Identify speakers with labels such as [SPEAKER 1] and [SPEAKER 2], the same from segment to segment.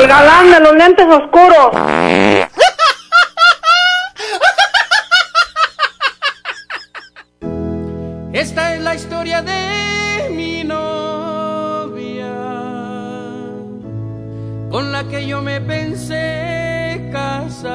[SPEAKER 1] El galán de los lentes oscuros.
[SPEAKER 2] Esta es la historia de mi novia, con la que yo me pensé casar.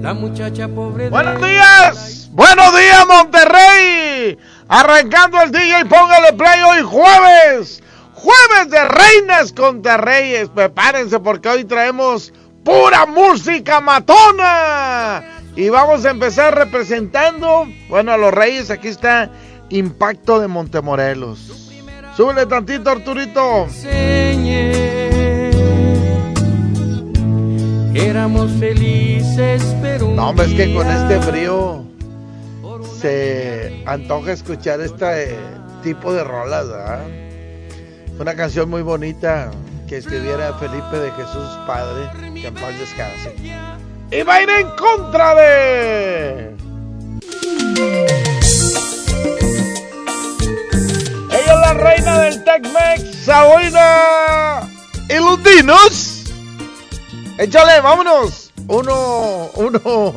[SPEAKER 2] La muchacha pobre de
[SPEAKER 3] Buenos días, buenos días Monterrey. Arrancando el DJ, póngale play hoy jueves. Jueves de Reinas contra Reyes. Prepárense porque hoy traemos pura música matona. Y vamos a empezar representando, bueno, a los Reyes. Aquí está Impacto de Montemorelos. Súbele tantito, Arturito.
[SPEAKER 2] enseñé. Éramos felices, pero un
[SPEAKER 3] No, hombre, es que con este frío se antoja escuchar este tipo de rolas, ¿verdad? Una canción muy bonita que escribiera Felipe de Jesús Padre, que en paz descanse. Y va a ir en contra de. Ella es la reina del Tec-Mex, Saboina y los dinos. Échale, vámonos. Uno, uno.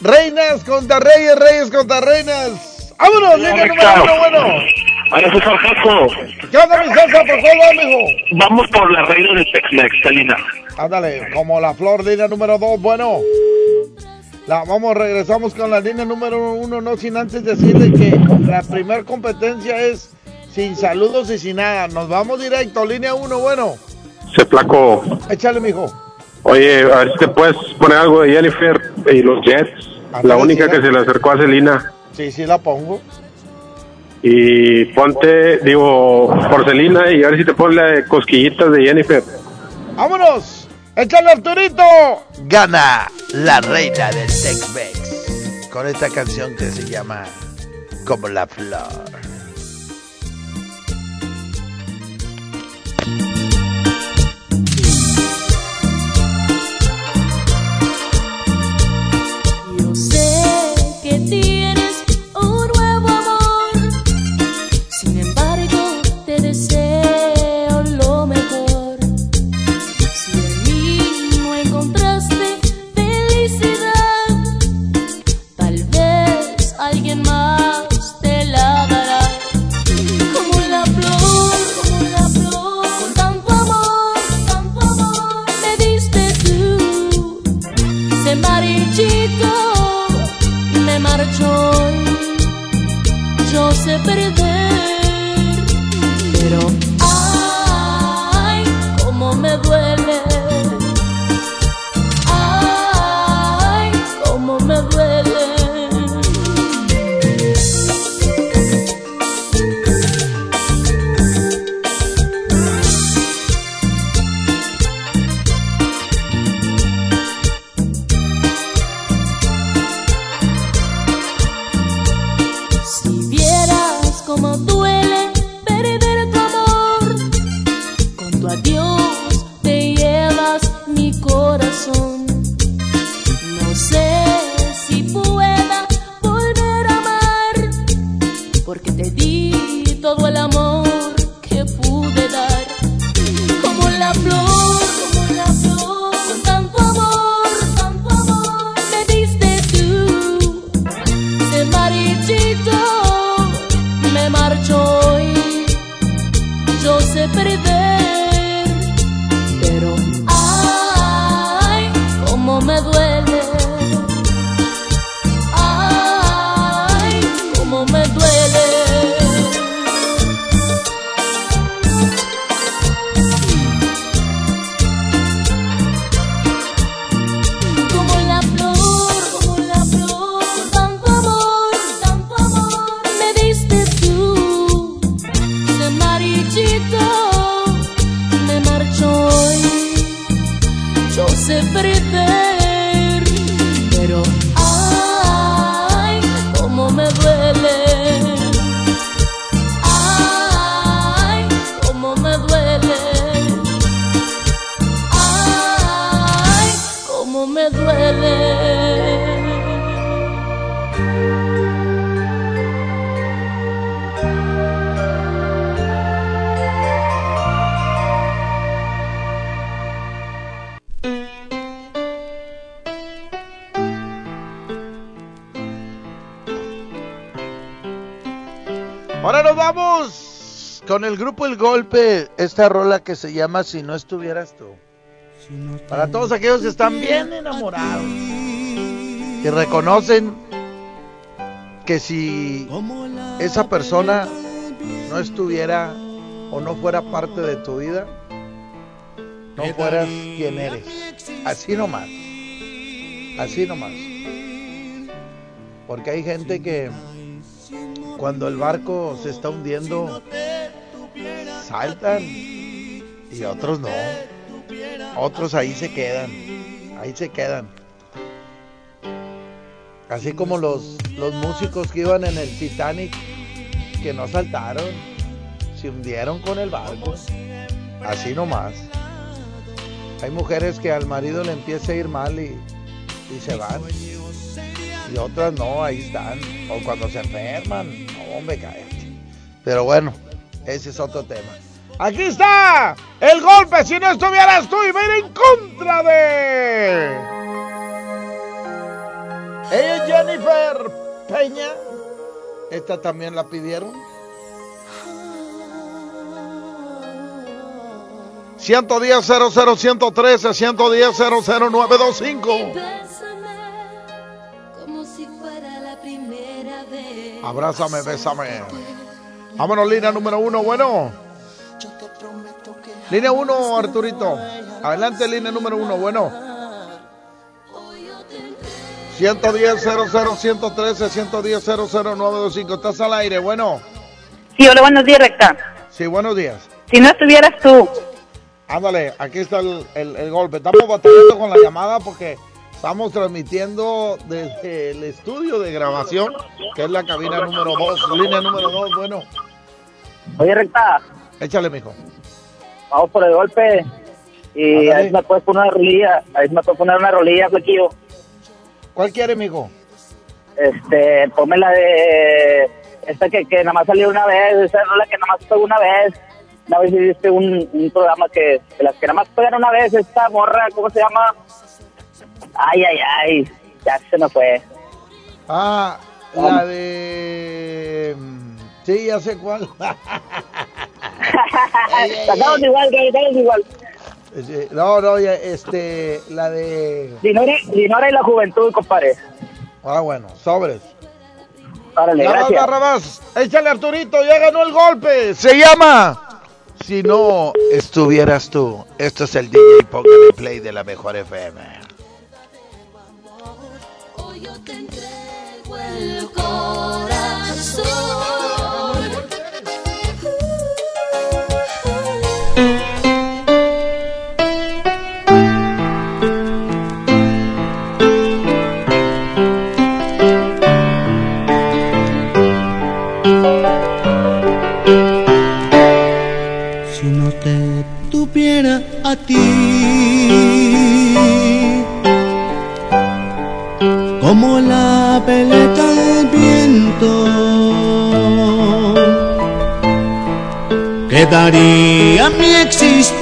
[SPEAKER 3] Reinas contra reyes, reyes contra reinas. ¡Vámonos! Línea número uno, bueno.
[SPEAKER 4] Ahora César Jaco,
[SPEAKER 3] ¿Qué onda, mi César? ¿Por va, mijo?
[SPEAKER 4] vamos por la reina del Tex-Mex, Selina.
[SPEAKER 3] Ándale, como la flor, línea número dos, bueno. La, vamos, regresamos con la línea número uno, no sin antes decirle que la primer competencia es sin saludos y sin nada. Nos vamos directo, línea uno, bueno.
[SPEAKER 5] Se placo.
[SPEAKER 3] Échale, mijo.
[SPEAKER 5] Oye, a ver si te puedes poner algo de Jennifer y los Jets. La única que
[SPEAKER 3] ya.
[SPEAKER 5] se le acercó a Celina.
[SPEAKER 3] Sí, sí, la pongo.
[SPEAKER 5] Y ponte, digo, por Celina y a ver si te pones la de cosquillitas de Jennifer.
[SPEAKER 3] ¡Vámonos! ¡Échale, Arturito! Gana la reina del Tex-Mex con esta canción que se llama Como la flor.
[SPEAKER 6] Grupo El Golpe, esta rola que se llama Si no estuvieras tú. Para todos aquellos que están bien enamorados y reconocen que si esa persona no estuviera o no fuera parte de tu vida, no fueras quien eres. Así nomás. Así nomás. Porque hay gente que cuando el barco se está hundiendo, saltan y otros no. Otros ahí se quedan. Ahí se quedan. Así como los, los músicos que iban en el Titanic, que no saltaron, se hundieron con el barco. Así nomás. Hay mujeres que al marido le empieza a ir mal y, y se van. Y otras no, ahí están. O cuando se enferman, no, hombre, cállate. Pero bueno, ese es otro tema. Aquí está el golpe. Si no estuvieras tú y va a ir en contra de. Ella es Jennifer Peña. Esta también la pidieron. 110 00 113 110 00925.
[SPEAKER 3] Bésame como si fuera la primera vez.
[SPEAKER 6] Abrázame, bésame. Vámonos, línea número uno, bueno. Línea uno, Arturito. Adelante, línea número uno, bueno. 110 00 113 110 00925. Estás al aire, bueno.
[SPEAKER 1] Sí, hola, buenos días, Recta.
[SPEAKER 6] Sí, buenos días.
[SPEAKER 1] Si no estuvieras tú,
[SPEAKER 6] Ándale, aquí está el, el- el golpe. Estamos batallando con la llamada porque estamos transmitiendo desde el estudio de grabación, que es la cabina número 2, línea número 2. Bueno,
[SPEAKER 7] Oye, recta,
[SPEAKER 6] échale, mijo.
[SPEAKER 7] vamos por el golpe. Y ahí me puedes poner una rolilla. Ahí me puedes poner una rolilla, flequillo.
[SPEAKER 6] ¿Cuál quiere, mijo?
[SPEAKER 7] Este, ponme la de. Esta que, que nada más salió una vez. Esa rola que nada más pegó una vez. Una vez hiciste un, un programa que. De las que nada más pegan una vez. Esta morra, ¿cómo se llama? Ay, ay, ay. Ya se me fue.
[SPEAKER 6] Ah, la de... Sí, ya sé cuál.
[SPEAKER 7] Estamos igual, estamos igual.
[SPEAKER 6] No, no, ya, este, la de...
[SPEAKER 7] Dinora, Dinora y la juventud, compadre.
[SPEAKER 6] Ah, bueno, sobres. Más,
[SPEAKER 7] gracias.
[SPEAKER 6] Barrabás. Échale Arturito, ya ganó el golpe. Se llama. Si no estuvieras tú. Esto es el DJ Póngale Play de la mejor FM.
[SPEAKER 3] Te entrego el corazón.
[SPEAKER 8] Como la veleta del viento, quedaría mi existir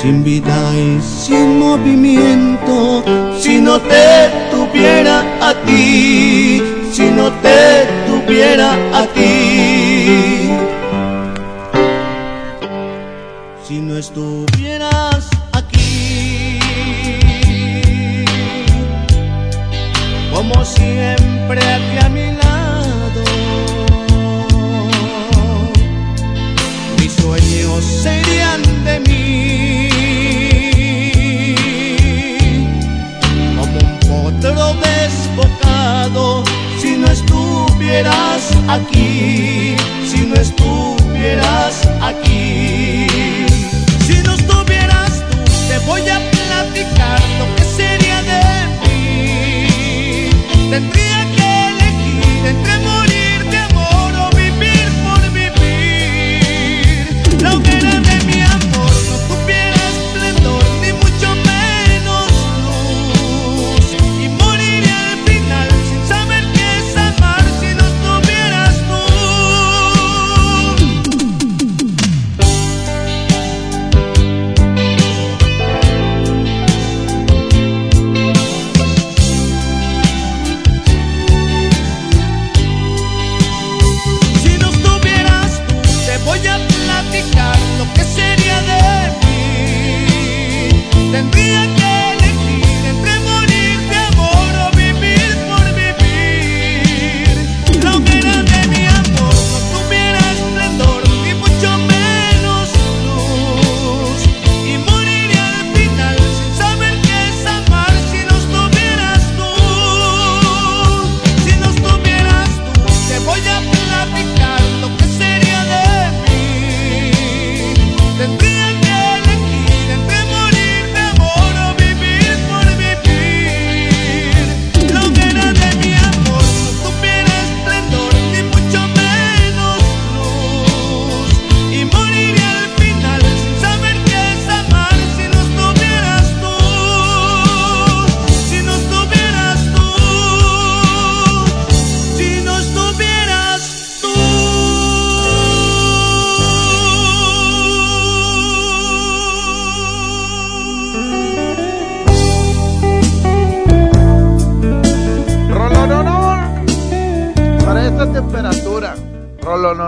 [SPEAKER 8] sin vida y sin movimiento, si no te tuviera a ti, si no te tuviera a ti. Si no estuvieras como siempre aquí a mi lado, mis sueños serían de mí. como un potro desbocado si no estuvieras aquí, si no estuvieras aquí.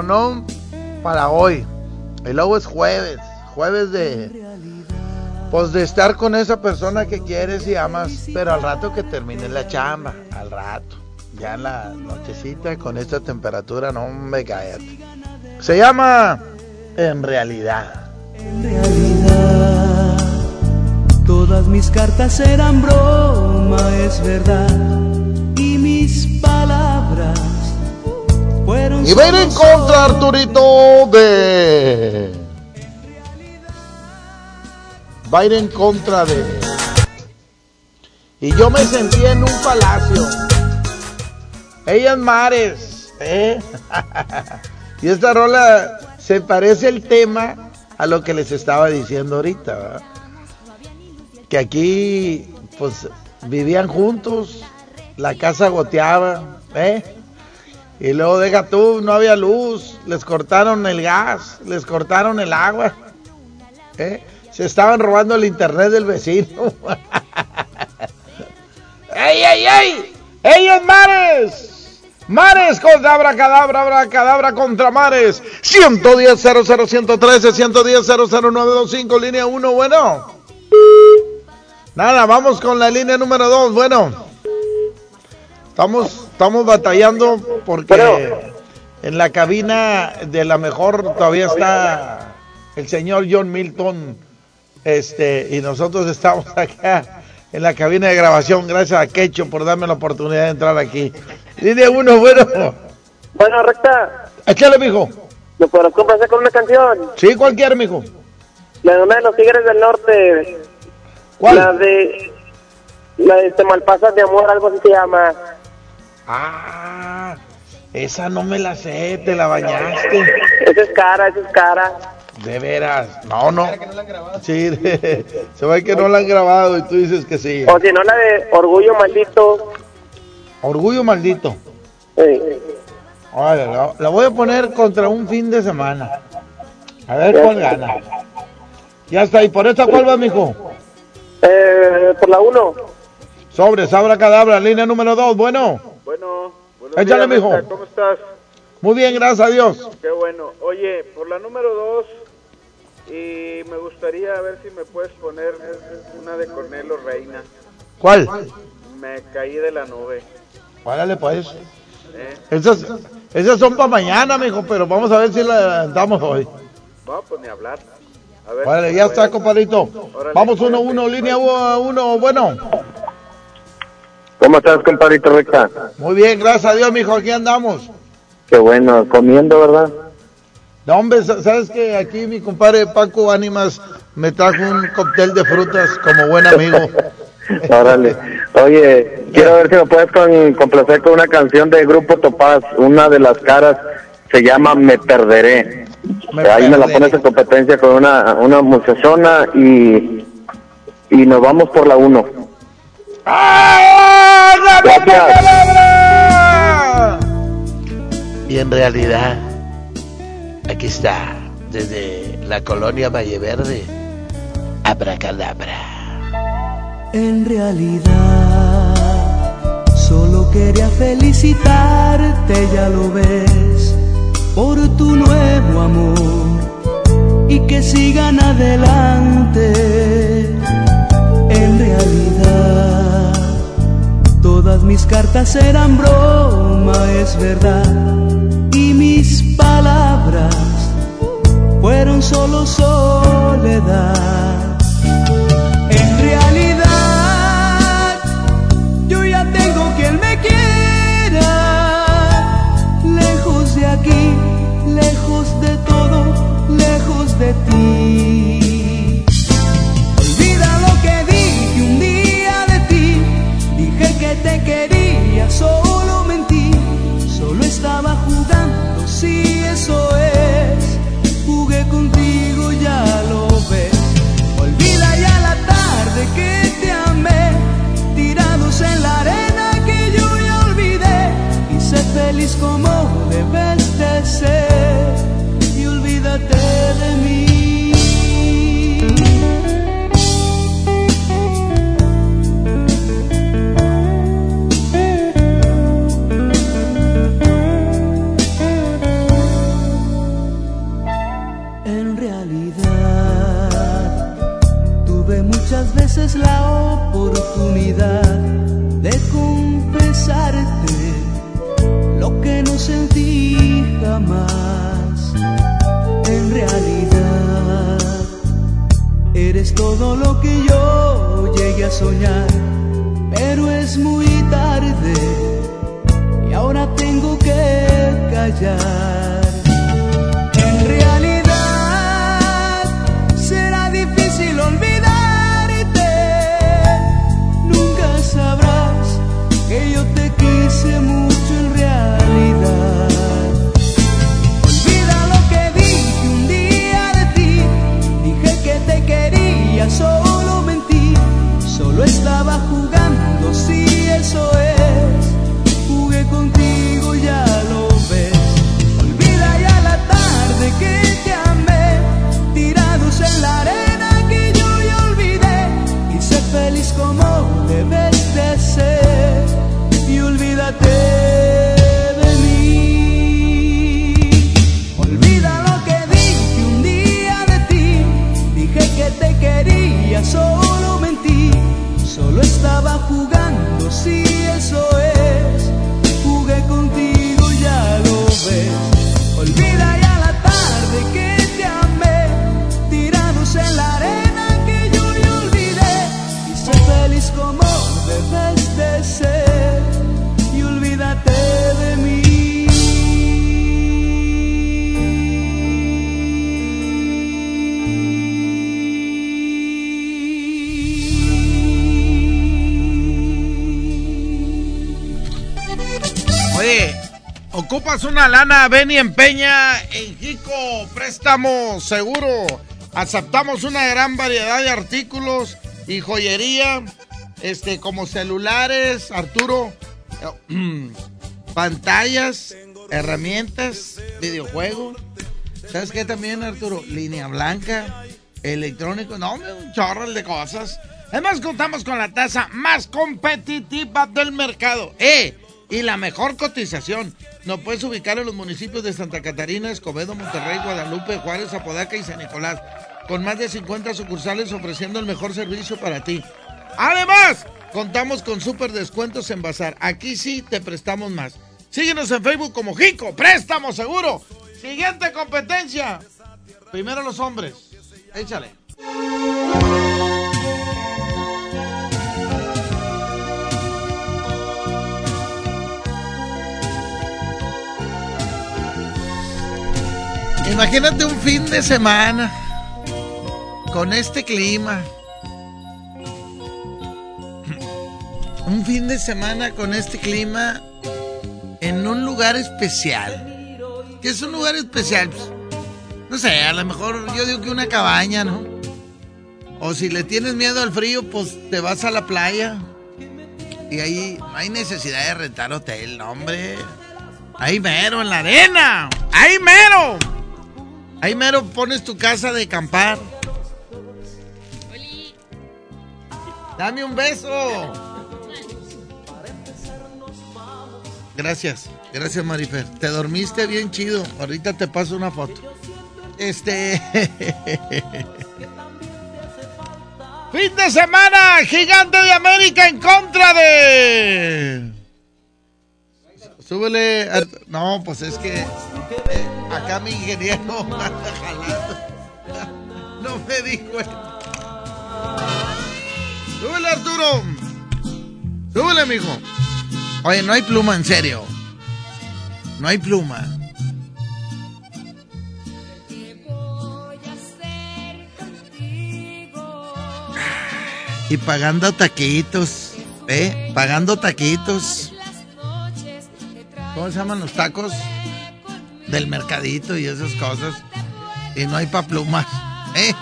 [SPEAKER 6] Rolononón para hoy. Y luego es jueves. Jueves de. Pues de estar con esa persona que quieres y amas. Pero al rato que termine la chamba. Al rato. Ya en la nochecita con esta temperatura. No me cállate. Se llama. En realidad.
[SPEAKER 2] En realidad, todas mis cartas eran broma, es verdad. Y
[SPEAKER 6] va a ir en contra, Arturito, de. Va a ir en contra de. Y yo me sentí en un palacio. Ellas mares, ¿eh? y esta rola se parece el tema a lo que les estaba diciendo ahorita, ¿verdad? Que aquí, pues, vivían juntos, la casa goteaba, ¿eh? Y luego deja tú, no había luz, les cortaron el gas, les cortaron el agua. ¿eh? Se estaban robando el internet del vecino. ¡Ey, ey, ey! ¡Ellos mares! Mares contra abracadabra, abracadabra contra mares. 110 00 113 110 00925, línea 1, bueno. Nada, vamos con la línea número 2, bueno. Estamos, estamos batallando porque en la cabina de la mejor todavía está el señor John Milton. Este, y nosotros estamos acá en la cabina de grabación. Gracias a Quecho por darme la oportunidad de entrar aquí. Línea uno, bueno.
[SPEAKER 9] Bueno, recta,
[SPEAKER 6] Échale, mijo.
[SPEAKER 9] ¿me podrás complacer con una canción?
[SPEAKER 6] Sí, cualquier, mijo.
[SPEAKER 9] La de los Tigres del Norte.
[SPEAKER 6] ¿Cuál?
[SPEAKER 9] La de... La de Te Malpasas de Amor, algo así se llama.
[SPEAKER 6] Ah, esa no me la sé, te la bañaste.
[SPEAKER 9] Esa es cara, esa es cara.
[SPEAKER 6] De veras. No, no. Sí, se ve que no la han grabado y tú dices que sí.
[SPEAKER 9] O si no, la de Orgullo Maldito.
[SPEAKER 6] Orgullo maldito.
[SPEAKER 9] Sí.
[SPEAKER 6] La, la voy a poner contra un fin de semana. A ver cuál gana. Ya está, ¿y por esta cuál va, mijo?
[SPEAKER 9] Eh, por la 1.
[SPEAKER 6] Sobre, sabra cadabra, línea número 2, bueno.
[SPEAKER 10] Bueno, buenos
[SPEAKER 6] Échale,
[SPEAKER 10] días,
[SPEAKER 6] mijo.
[SPEAKER 10] ¿Cómo estás?
[SPEAKER 6] Muy bien, gracias a Dios.
[SPEAKER 10] Qué bueno. Oye, por la número dos, y me gustaría ver si me puedes poner una de Cornelo Reina.
[SPEAKER 6] ¿Cuál?
[SPEAKER 10] Me caí de la nube.
[SPEAKER 6] Órale, pues.
[SPEAKER 10] ¿eh?
[SPEAKER 6] Esas, esas son para mañana, mijo, pero vamos a ver si la damos hoy.
[SPEAKER 10] Vamos, pues ni hablar. A ver si
[SPEAKER 6] ya está, compadrito. Vamos uno,
[SPEAKER 10] cuídate.
[SPEAKER 6] uno, línea uno, bueno.
[SPEAKER 7] ¿Cómo estás, compadrito recta?
[SPEAKER 6] Muy bien, gracias a Dios, mijo, aquí andamos.
[SPEAKER 7] Qué bueno, comiendo, ¿verdad?
[SPEAKER 6] No, hombre, sa- ¿sabes que Aquí mi compadre Paco Ánimas me trajo un cóctel de frutas como buen amigo.
[SPEAKER 7] Órale. Oye, quiero ver si me puedes con, complacer con una canción de Grupo Topaz. Una de las caras se llama Me Perderé.
[SPEAKER 6] Me
[SPEAKER 7] Ahí me la pones en competencia con una, una muchachona y, y nos vamos por la uno.
[SPEAKER 6] ¡Ah! ¡La
[SPEAKER 7] Gracias.
[SPEAKER 6] palabra! Y en realidad, aquí está, desde la colonia Valle Verde, Abracadabra.
[SPEAKER 2] En realidad, solo quería felicitarte, ya lo ves, por tu nuevo amor y que sigan adelante. En realidad, todas mis cartas eran broma, es verdad, y mis palabras fueron solo soledad. Todo lo que yo llegué a soñar, pero es muy tarde y ahora tengo que callar. Estaba jugando, si eso es. Estaba
[SPEAKER 6] Ocupas una lana, ven y empeña en Jico Préstamo Seguro. Aceptamos una gran variedad de artículos y joyería, este, como celulares, Arturo, pantallas, herramientas, videojuegos. ¿Sabes qué también, Arturo? Línea blanca, electrónico, no, un chorro de cosas. Además, contamos con la tasa más competitiva del mercado. ¡Eh! Y la mejor cotización. Nos puedes ubicar en los municipios de Santa Catarina, Escobedo, Monterrey, Guadalupe, Juárez, Apodaca y San Nicolás. Con más de 50 sucursales ofreciendo el mejor servicio para ti. Además, contamos con super descuentos en Bazar. Aquí sí te prestamos más. Síguenos en Facebook como Jico, préstamo seguro. Siguiente competencia. Primero los hombres. Échale. Imagínate un fin de semana con este clima. Un fin de semana con este clima en un lugar especial. ¿Qué es un lugar especial? Pues, no sé, a lo mejor yo digo que una cabaña, ¿no? O si le tienes miedo al frío, pues te vas a la playa. Y ahí no hay necesidad de rentar hotel, hombre. Ahí mero, en la arena. Ahí mero. Ahí mero pones tu casa de acampar. Dame un beso. Gracias, gracias Marifer. Te dormiste bien chido. Ahorita te paso una foto. Este. fin de semana, Gigante de América en contra de. Súbele. No, pues es que. eh, acá mi ingeniero anda jalando. No me di cuenta. Súbele, Arturo. Súbele, mijo. Oye, no hay pluma, en serio. No hay pluma. Y pagando taquitos, ¿eh? Pagando taquitos. ¿Cómo se llaman los tacos? Del mercadito y esas cosas. Y no hay pa' plumas, ¿eh?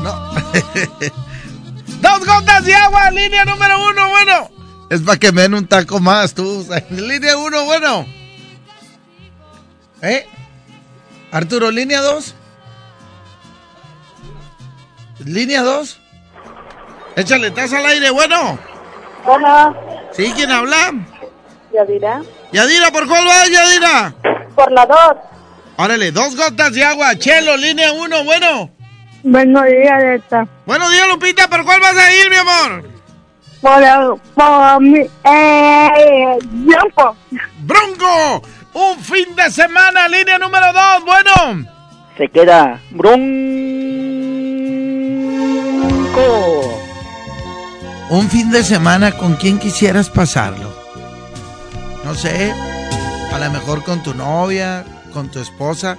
[SPEAKER 6] No. Dos gotas de agua, línea número uno, bueno. Es para que me den un taco más, tú. Línea uno, bueno. ¿Eh? Arturo, línea dos. Línea dos. Échale, estás al aire, bueno.
[SPEAKER 11] Hola,
[SPEAKER 6] ¿Sí? ¿Quién habla?
[SPEAKER 11] Yadira.
[SPEAKER 6] Yadira, ¿por cuál va, Yadira?
[SPEAKER 11] Por la dos.
[SPEAKER 6] Órale, dos gotas de agua. Chelo, línea uno, bueno.
[SPEAKER 12] Buenos días, Leta.
[SPEAKER 6] Buenos días, Lupita. ¿Por cuál vas a ir, mi amor?
[SPEAKER 12] Por, el- por mi... Eh... Blanco.
[SPEAKER 6] Bronco. Un fin de semana, línea número dos. Bueno.
[SPEAKER 13] Se queda Bronco.
[SPEAKER 6] Un fin de semana, ¿con quién quisieras pasarlo? No sé, a lo mejor con tu novia, con tu esposa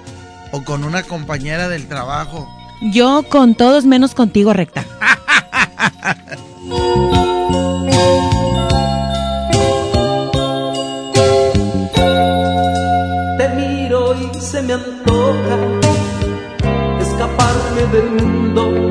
[SPEAKER 6] o con una compañera del trabajo.
[SPEAKER 14] Yo con todos menos contigo, recta.
[SPEAKER 15] Te miro y se me antoja escaparme del mundo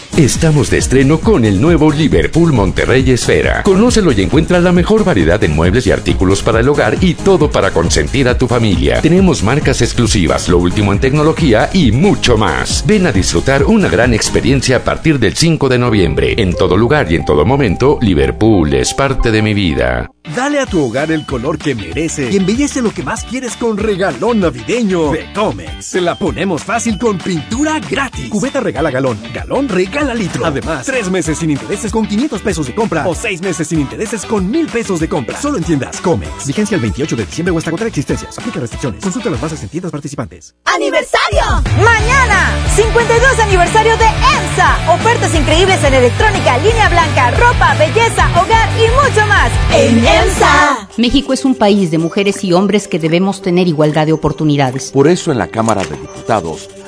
[SPEAKER 16] Estamos de estreno con el nuevo Liverpool Monterrey Esfera. Conócelo y encuentra la mejor variedad de muebles y artículos para el hogar y todo para consentir a tu familia. Tenemos marcas exclusivas, lo último en tecnología y mucho más. Ven a disfrutar una gran experiencia a partir del 5 de noviembre. En todo lugar y en todo momento, Liverpool es parte de mi vida.
[SPEAKER 17] Dale a tu hogar el color que merece y embellece lo que más quieres con regalón navideño de Comex. Se la ponemos fácil con pintura gratis. Cubeta regala galón, galón regala litro. Además, tres meses sin intereses con 500 pesos de compra o seis meses sin intereses con 1000 pesos de compra. Solo en tiendas Comex. Vigencia el 28 de diciembre o hasta agotar existencias. Aplica restricciones. Consulta las bases en tiendas participantes.
[SPEAKER 18] ¡Aniversario! Mañana, 52 aniversario de EMSA. Ofertas increíbles en electrónica, línea blanca, ropa, belleza, hogar y mucho más. En EMSA.
[SPEAKER 19] México es un país de mujeres y hombres que debemos tener igualdad de oportunidades.
[SPEAKER 20] Por eso en la Cámara de Diputados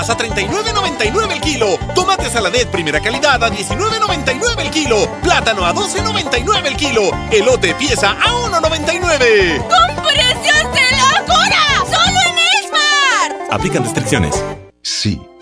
[SPEAKER 21] A 39.99 el kilo. Tomate saladet primera calidad a 19.99 el kilo. Plátano a 12.99 el kilo. Elote pieza a 1.99.
[SPEAKER 22] ¡Con precios de locura! ¡Solo en Esmar!
[SPEAKER 21] Aplican restricciones.
[SPEAKER 23] Sí,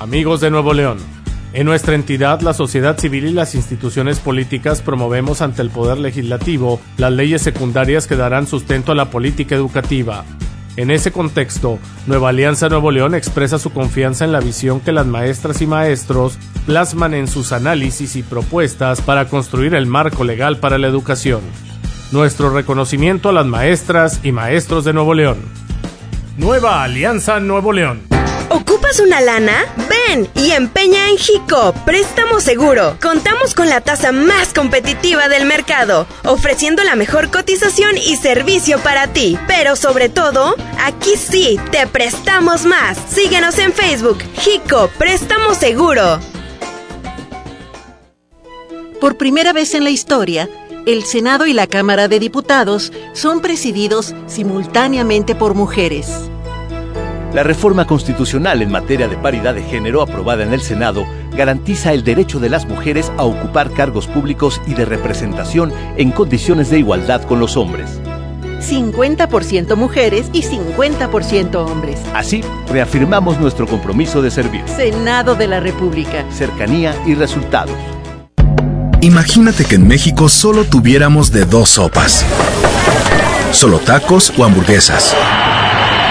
[SPEAKER 24] Amigos de Nuevo León, en nuestra entidad, la sociedad civil y las instituciones políticas promovemos ante el Poder Legislativo las leyes secundarias que darán sustento a la política educativa. En ese contexto, Nueva Alianza Nuevo León expresa su confianza en la visión que las maestras y maestros plasman en sus análisis y propuestas para construir el marco legal para la educación. Nuestro reconocimiento a las maestras y maestros de Nuevo León. Nueva Alianza Nuevo León.
[SPEAKER 25] ¿Ocupas una lana? Ven y empeña en Jico, préstamo seguro. Contamos con la tasa más competitiva del mercado, ofreciendo la mejor cotización y servicio para ti. Pero sobre todo, aquí sí, te prestamos más. Síguenos en Facebook, Jico, préstamo seguro.
[SPEAKER 26] Por primera vez en la historia, el Senado y la Cámara de Diputados son presididos simultáneamente por mujeres.
[SPEAKER 27] La reforma constitucional en materia de paridad de género aprobada en el Senado garantiza el derecho de las mujeres a ocupar cargos públicos y de representación en condiciones de igualdad con los hombres.
[SPEAKER 26] 50% mujeres y 50% hombres.
[SPEAKER 27] Así, reafirmamos nuestro compromiso de servir.
[SPEAKER 26] Senado de la República.
[SPEAKER 27] Cercanía y resultados.
[SPEAKER 28] Imagínate que en México solo tuviéramos de dos sopas. Solo tacos o hamburguesas.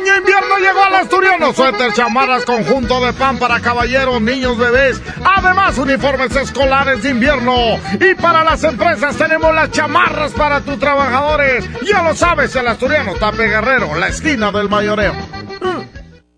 [SPEAKER 24] Otoño invierno llegó al asturiano. Suéter, chamarras, conjunto de pan para caballeros, niños, bebés. Además, uniformes escolares de invierno. Y para las empresas tenemos las chamarras para tus trabajadores. Ya lo sabes, el asturiano Tape Guerrero, la esquina del mayoreo.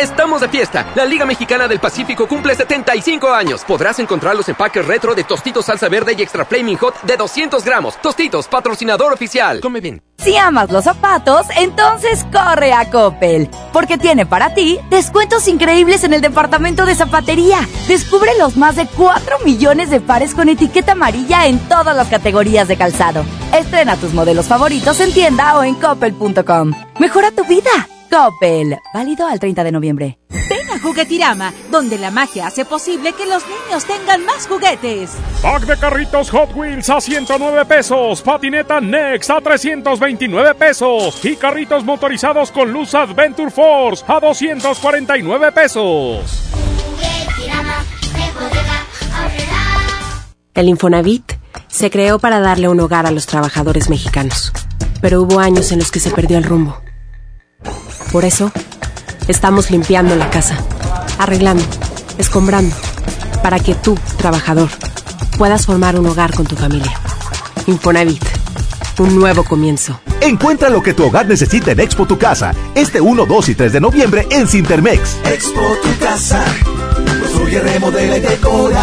[SPEAKER 29] Estamos de fiesta. La Liga Mexicana del Pacífico cumple 75 años. Podrás encontrar los empaques retro de Tostitos Salsa Verde y Extra Flaming Hot de 200 gramos. Tostitos, patrocinador oficial. Come bien.
[SPEAKER 30] Si amas los zapatos, entonces corre a Coppel, porque tiene para ti descuentos increíbles en el departamento de zapatería. Descubre los más de 4 millones de pares con etiqueta amarilla en todas las categorías de calzado. Estrena tus modelos favoritos en tienda o en coppel.com. Mejora tu vida. Coppel. Válido al 30 de noviembre.
[SPEAKER 18] Ven a Juguetirama, donde la magia hace posible que los niños tengan más juguetes.
[SPEAKER 31] Pack de carritos Hot Wheels a 109 pesos, patineta Next a 329 pesos y carritos motorizados con luz Adventure Force a 249 pesos.
[SPEAKER 32] El Infonavit se creó para darle un hogar a los trabajadores mexicanos, pero hubo años en los que se perdió el rumbo. Por eso, estamos limpiando la casa, arreglando, escombrando, para que tú, trabajador, puedas formar un hogar con tu familia. Infonavit,
[SPEAKER 33] un nuevo comienzo.
[SPEAKER 34] Encuentra lo que tu hogar necesita en Expo Tu Casa, este 1, 2 y 3 de noviembre en Cintermex.
[SPEAKER 35] Expo Tu Casa, construye, remodela y decora.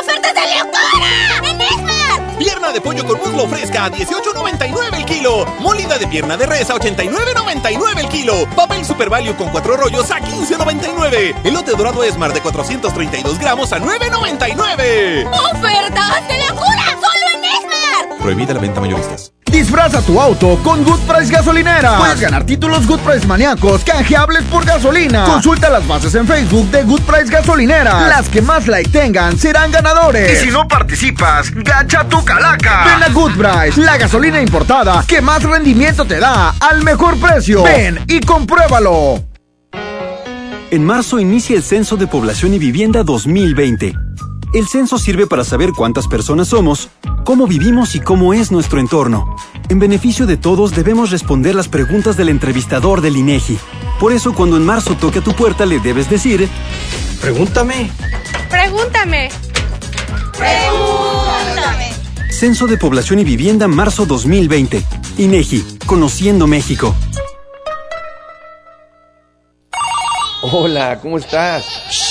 [SPEAKER 36] locura! ¡En Esmar!
[SPEAKER 21] Pierna de pollo con muslo fresca a 18.99 el kilo. Molida de pierna de res a 89.99 el kilo. Papel Super Value con cuatro rollos a 15.99. Elote dorado Esmar de 432 gramos a 9.99.
[SPEAKER 36] ¡Ofertas de locura! ¡Solo en Esmar!
[SPEAKER 21] Prohibida la venta mayoristas.
[SPEAKER 37] Disfraza tu auto con Good Price Gasolinera. Puedes ganar títulos Good Price maníacos canjeables por gasolina. Consulta las bases en Facebook de Good Price Gasolinera. Las que más like tengan serán ganadores. Y si no participas, gacha tu calaca. Ven a Good Price, la gasolina importada que más rendimiento te da al mejor precio. Ven y compruébalo.
[SPEAKER 38] En marzo inicia el Censo de Población y Vivienda 2020. El censo sirve para saber cuántas personas somos, cómo vivimos y cómo es nuestro entorno. En beneficio de todos debemos responder las preguntas del entrevistador del INEGI. Por eso cuando en marzo toque a tu puerta le debes decir, pregúntame.
[SPEAKER 25] Pregúntame. Pregúntame.
[SPEAKER 38] Censo de Población y Vivienda marzo 2020. INEGI, Conociendo México.
[SPEAKER 20] Hola, ¿cómo estás?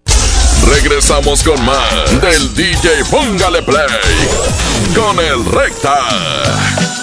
[SPEAKER 27] Regresamos con más del DJ Póngale Play con el Recta.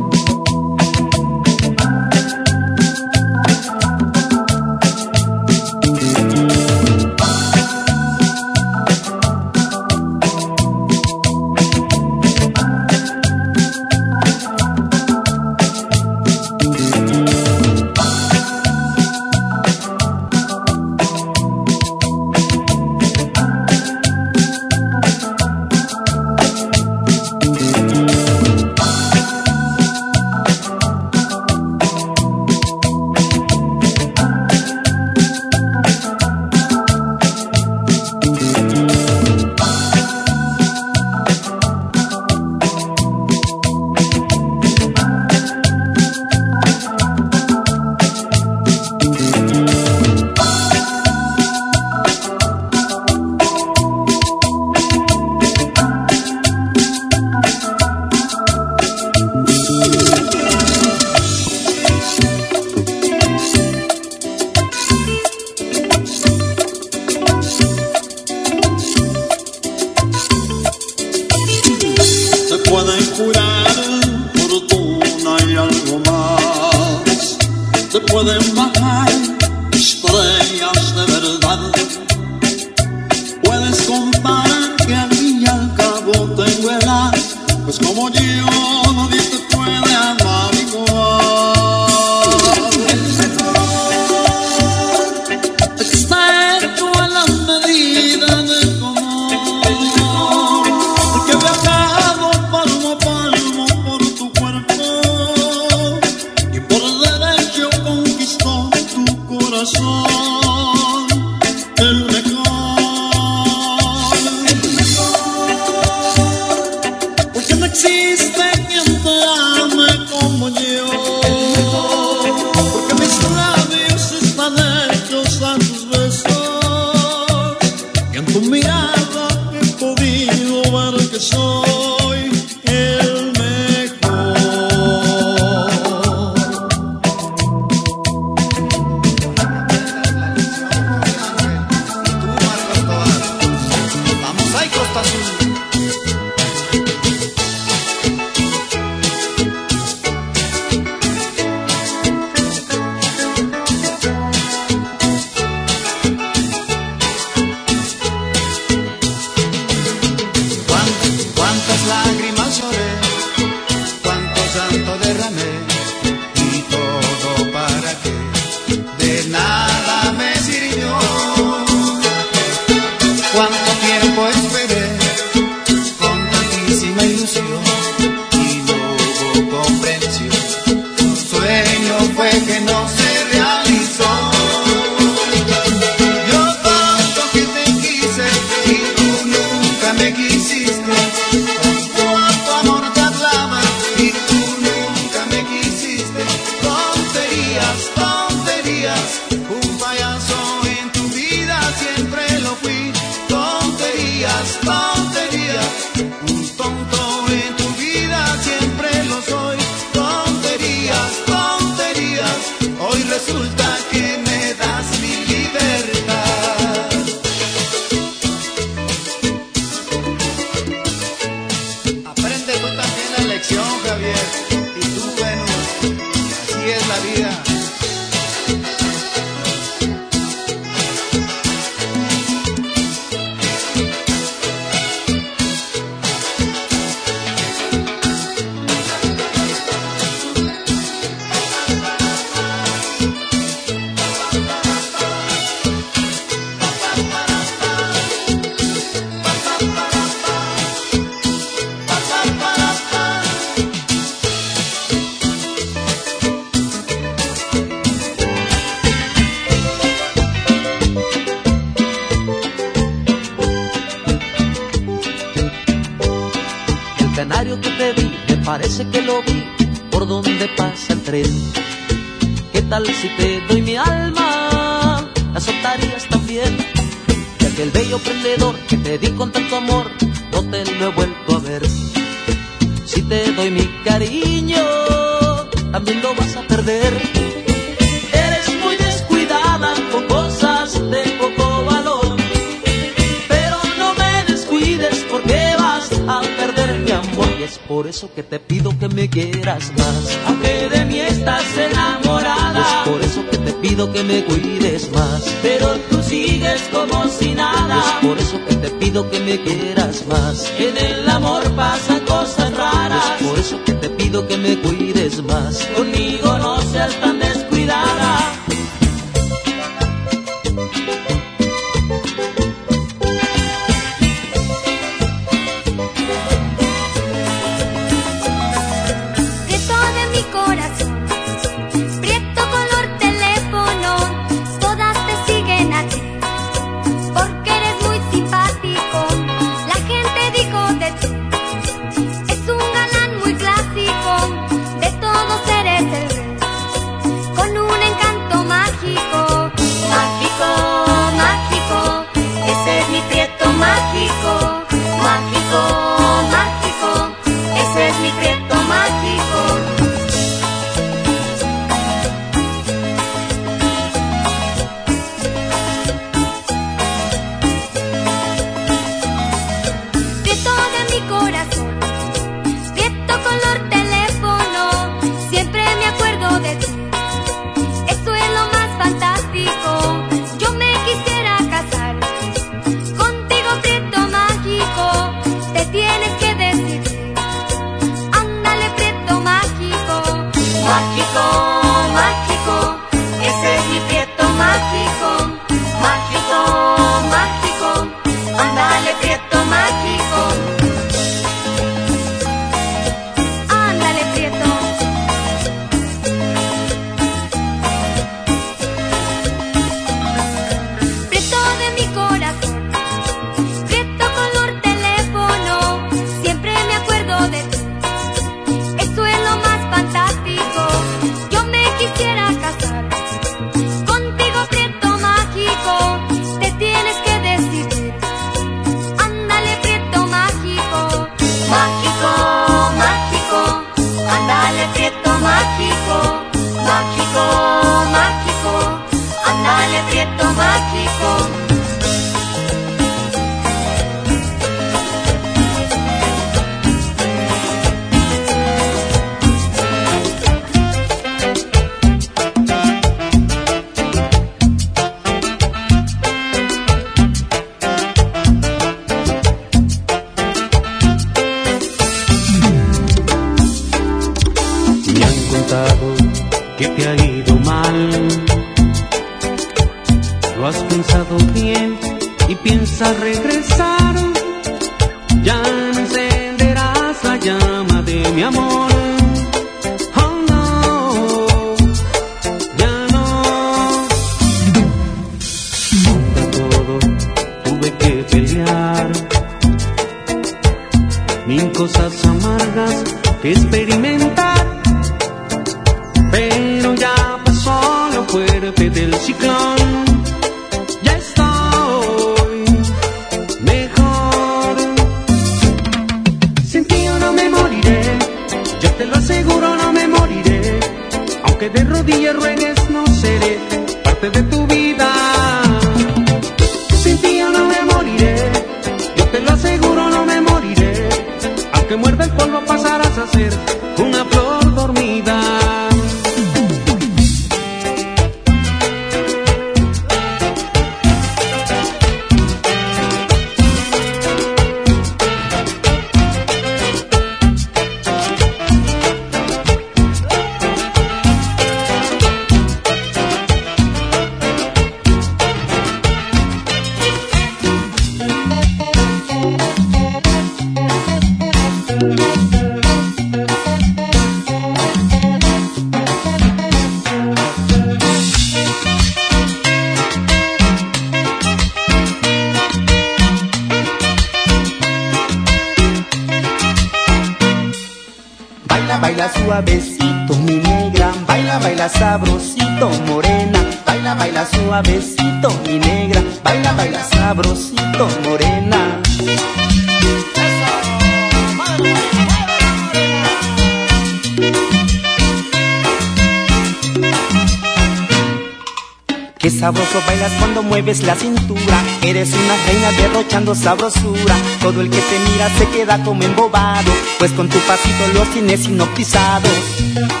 [SPEAKER 39] eres
[SPEAKER 40] una
[SPEAKER 41] reina derrochando sabrosura. Todo el que te mira se queda como embobado, pues con tu pasito los tienes hipnotizados.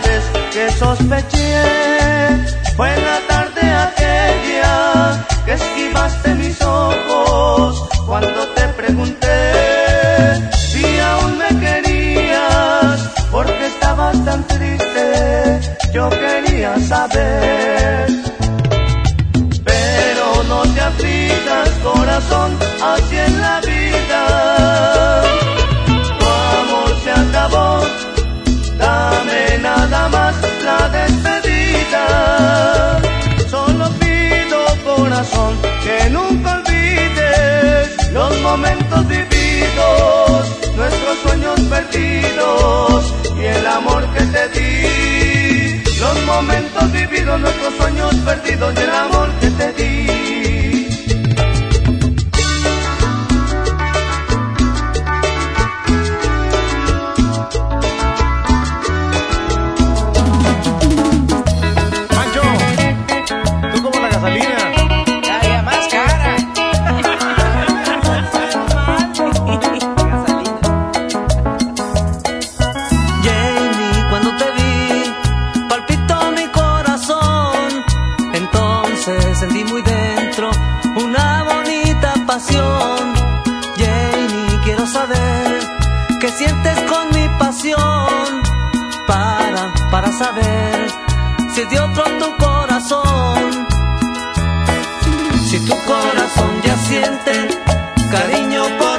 [SPEAKER 42] Que
[SPEAKER 43] sospeché fue en la tarde aquella que esquivaste mis ojos cuando te pregunté si aún me querías porque estabas tan triste. Yo quería saber, pero no te aflijas corazón, así en la vida. Que nunca olvides los momentos vividos, nuestros sueños perdidos y el amor que te di. Los momentos vividos, nuestros sueños perdidos y el amor que te di.
[SPEAKER 8] Si es de otro tu corazón. Si tu corazón ya siente cariño por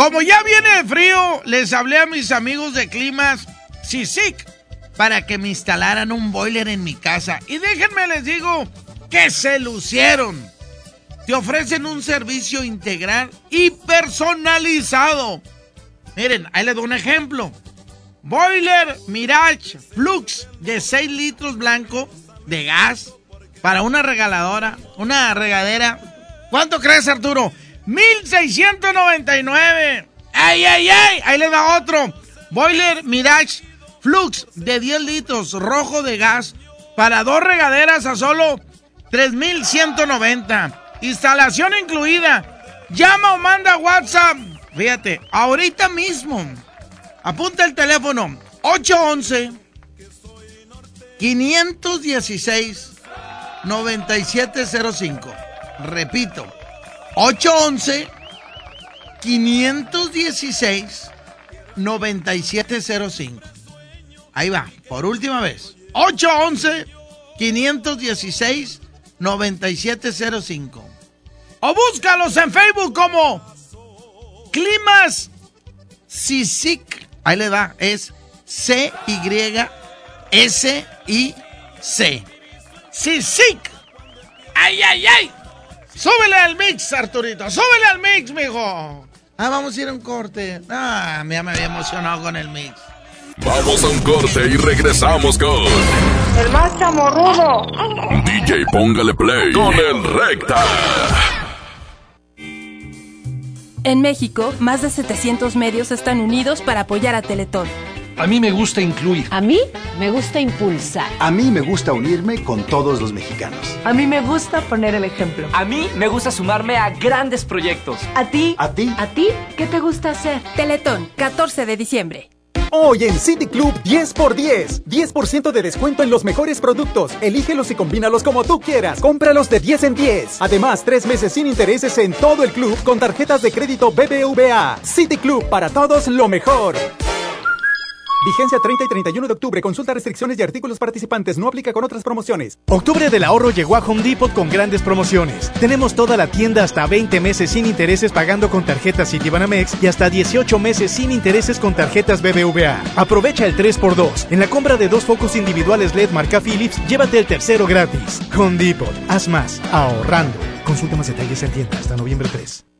[SPEAKER 6] como ya viene el frío, les hablé a mis amigos de climas CICIC para que me instalaran un boiler en mi casa. Y déjenme les digo que se lucieron. Te ofrecen un servicio integral y personalizado. Miren, ahí les doy un ejemplo. Boiler Mirage Flux de 6 litros blanco de gas para una regaladora, una regadera. ¿Cuánto crees, Arturo? 1699. ¡Ay, ay, ay! Ahí les va otro. Boiler Mirage Flux de 10 litros rojo de gas para dos regaderas a solo 3190. Instalación incluida. Llama o manda WhatsApp. Fíjate, ahorita mismo. Apunta el teléfono 811 516 9705. Repito, 811 516 9705. Ahí va, por última vez. 811 516 9705. O búscalos en Facebook como Climas CICIC. Ahí le da, es C-Y-S-I-C. CICIC. ¡Ay, ay, ay! Súbele al mix, Arturito. Súbele al mix, mijo. Ah, vamos a ir a un corte. Ah, ya me había emocionado con el mix.
[SPEAKER 23] Vamos a un corte y regresamos con.
[SPEAKER 11] El más chamorrudo.
[SPEAKER 23] DJ, póngale play con el recta.
[SPEAKER 18] En México, más de 700 medios están unidos para apoyar a Teletón.
[SPEAKER 44] A mí me gusta incluir.
[SPEAKER 45] A mí me gusta impulsar.
[SPEAKER 46] A mí me gusta unirme con todos los mexicanos.
[SPEAKER 47] A mí me gusta poner el ejemplo.
[SPEAKER 48] A mí me gusta sumarme a grandes proyectos.
[SPEAKER 47] ¿A ti?
[SPEAKER 46] ¿A ti?
[SPEAKER 47] ¿A ti? ¿Qué te gusta hacer?
[SPEAKER 18] Teletón, 14 de diciembre.
[SPEAKER 49] Hoy en City Club 10 por 10. 10% de descuento en los mejores productos. Elígelos y combínalos como tú quieras. Cómpralos de 10 en 10. Además, tres meses sin intereses en todo el club con tarjetas de crédito BBVA. City Club para todos lo mejor. Vigencia 30 y 31 de octubre. Consulta restricciones y artículos participantes. No aplica con otras promociones.
[SPEAKER 17] Octubre del ahorro llegó a Home Depot con grandes promociones. Tenemos toda la tienda hasta 20 meses sin intereses pagando con tarjetas Citibanamex y hasta 18 meses sin intereses con tarjetas BBVA. Aprovecha el 3x2. En la compra de dos focos individuales LED marca Philips, llévate el tercero gratis. Home Depot. Haz más. Ahorrando. Consulta más detalles en tienda hasta noviembre 3.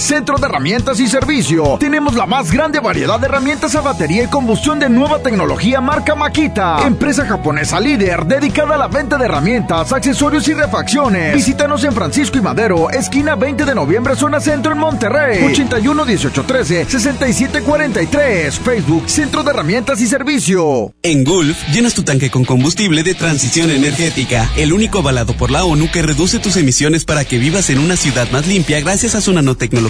[SPEAKER 37] Centro de Herramientas y Servicio. Tenemos la más grande variedad de herramientas a batería y combustión de nueva tecnología marca Makita. Empresa japonesa líder dedicada a la venta de herramientas, accesorios y refacciones. Visítanos en Francisco y Madero, esquina 20 de noviembre, zona centro en Monterrey. 81 18 13 67 43. Facebook Centro de Herramientas y Servicio.
[SPEAKER 50] En Gulf, llenas tu tanque con combustible de transición energética, el único avalado por la ONU que reduce tus emisiones para que vivas en una ciudad más limpia gracias a su nanotecnología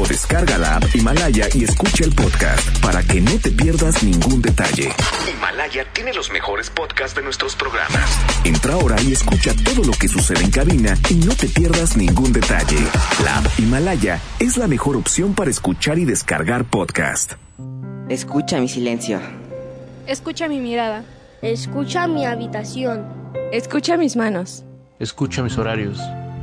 [SPEAKER 23] o descarga la app Himalaya y escucha el podcast para que no te pierdas ningún detalle. Himalaya tiene los mejores podcasts de nuestros programas. Entra ahora y escucha todo lo que sucede en cabina y no te pierdas ningún detalle. La app Himalaya es la mejor opción para escuchar y descargar podcast.
[SPEAKER 51] Escucha mi silencio.
[SPEAKER 52] Escucha mi mirada.
[SPEAKER 53] Escucha mi habitación.
[SPEAKER 52] Escucha mis manos.
[SPEAKER 54] Escucha mis horarios.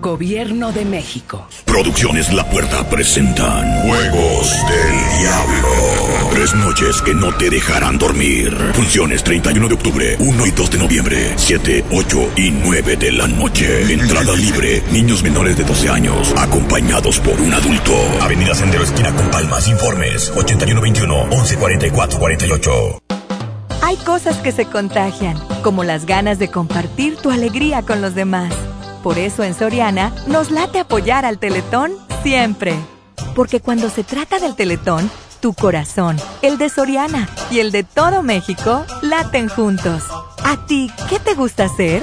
[SPEAKER 18] Gobierno de México.
[SPEAKER 55] Producciones La Puerta presentan Juegos del Diablo. Tres noches que no te dejarán dormir. Funciones 31 de octubre, 1 y 2 de noviembre, 7, 8 y 9 de la noche. Entrada libre. Niños menores de 12 años, acompañados por un adulto. Avenida Sendero Esquina con Palmas. Informes 8121 1144 48.
[SPEAKER 56] Hay cosas que se contagian, como las ganas de compartir tu alegría con los demás. Por eso en Soriana nos late apoyar al Teletón siempre. Porque cuando se trata del Teletón, tu corazón, el de Soriana y el de todo México laten juntos. ¿A ti qué te gusta hacer?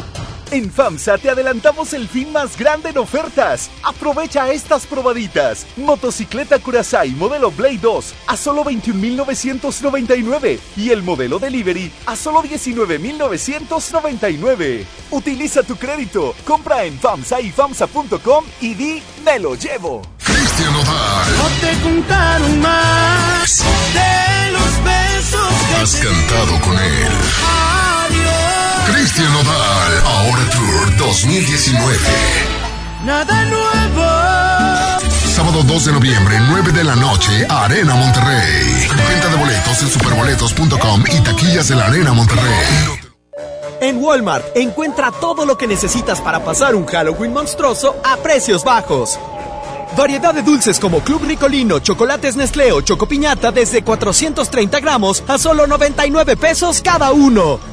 [SPEAKER 57] En FAMSA te adelantamos el fin más grande en ofertas. Aprovecha estas probaditas. Motocicleta Curaçao modelo Blade 2 a solo 21.999 y el modelo Delivery a solo 19.999. Utiliza tu crédito, compra en FAMSA y FAMSA.com y di me lo llevo.
[SPEAKER 37] Cristian.
[SPEAKER 8] No te contaron más de los besos que
[SPEAKER 37] Has cantado con él. Cristian Nodal, Ahora Tour 2019.
[SPEAKER 8] Nada nuevo.
[SPEAKER 37] Sábado 2 de noviembre, 9 de la noche, Arena Monterrey. Venta de boletos en superboletos.com y taquillas de la Arena Monterrey.
[SPEAKER 48] En Walmart encuentra todo lo que necesitas para pasar un Halloween monstruoso a precios bajos. Variedad de dulces como Club Ricolino, Chocolates Nestlé o Chocopiñata desde 430 gramos a solo 99 pesos cada uno.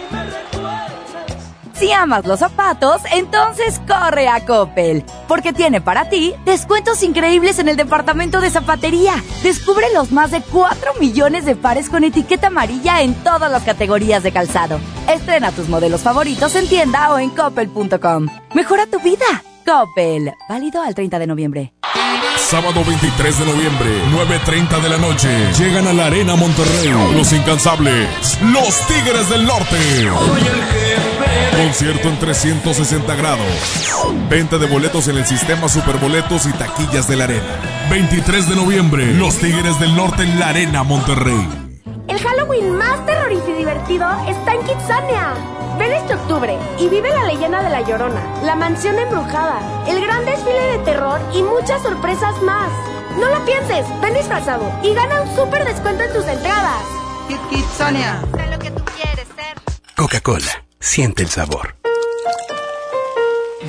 [SPEAKER 56] Si amas los zapatos, entonces corre a Coppel, porque tiene para ti descuentos increíbles en el departamento de zapatería. Descubre los más de 4 millones de pares con etiqueta amarilla en todas las categorías de calzado. Estrena tus modelos favoritos en tienda o en coppel.com. Mejora tu vida. Coppel, válido al 30 de noviembre.
[SPEAKER 44] Sábado 23 de noviembre, 9.30 de la noche. Llegan a la Arena Monterrey. Los incansables. Los Tigres del Norte. Concierto en 360 grados. Venta de boletos en el sistema Superboletos y taquillas de la Arena. 23 de noviembre, Los Tigres del Norte en la Arena Monterrey.
[SPEAKER 58] El Halloween más terrorífico y divertido está en Kitsania. Ven este octubre y vive la leyenda de la Llorona, la mansión embrujada, el gran desfile de terror y muchas sorpresas más. No lo pienses, ven disfrazado y gana un súper descuento en tus entradas.
[SPEAKER 59] Kitsania.
[SPEAKER 58] Sé lo que tú quieres ser.
[SPEAKER 44] Coca-Cola. Siente el sabor.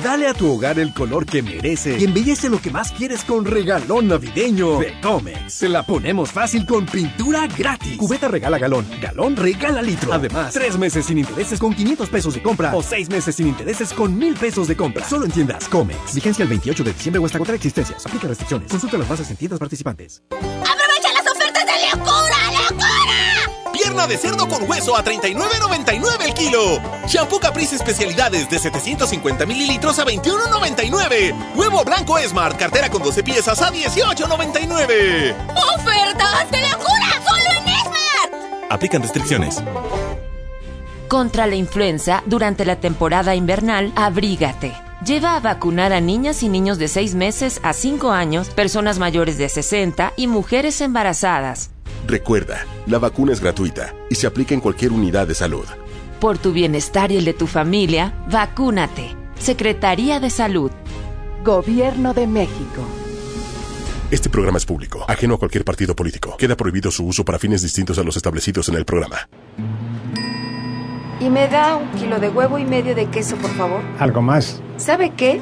[SPEAKER 60] Dale a tu hogar el color que merece y embellece lo que más quieres con regalón navideño de Comex. Se la ponemos fácil con pintura gratis. Cubeta regala galón, galón regala litro. Además, tres meses sin intereses con 500 pesos de compra o seis meses sin intereses con mil pesos de compra. Solo en tiendas Comex. Vigencia el 28 de diciembre o hasta contra existencias. Aplica restricciones. Consulta las bases en tiendas participantes.
[SPEAKER 58] ¡Aprovecha
[SPEAKER 21] Pierna de cerdo con hueso a 39.99 el kilo. Shampoo Caprice especialidades de 750 mililitros a 21.99. Huevo blanco Smart, cartera con 12 piezas a 18.99.
[SPEAKER 58] ¡Ofertas de locura! ¡Solo en Smart!
[SPEAKER 21] Aplican restricciones.
[SPEAKER 61] Contra la influenza, durante la temporada invernal, abrígate. Lleva a vacunar a niñas y niños de 6 meses a 5 años, personas mayores de 60 y mujeres embarazadas.
[SPEAKER 62] Recuerda, la vacuna es gratuita y se aplica en cualquier unidad de salud.
[SPEAKER 61] Por tu bienestar y el de tu familia, vacúnate. Secretaría de Salud.
[SPEAKER 18] Gobierno de México.
[SPEAKER 55] Este programa es público, ajeno a cualquier partido político. Queda prohibido su uso para fines distintos a los establecidos en el programa.
[SPEAKER 63] Y me da un kilo de huevo y medio de queso, por favor.
[SPEAKER 64] ¿Algo más?
[SPEAKER 63] ¿Sabe qué?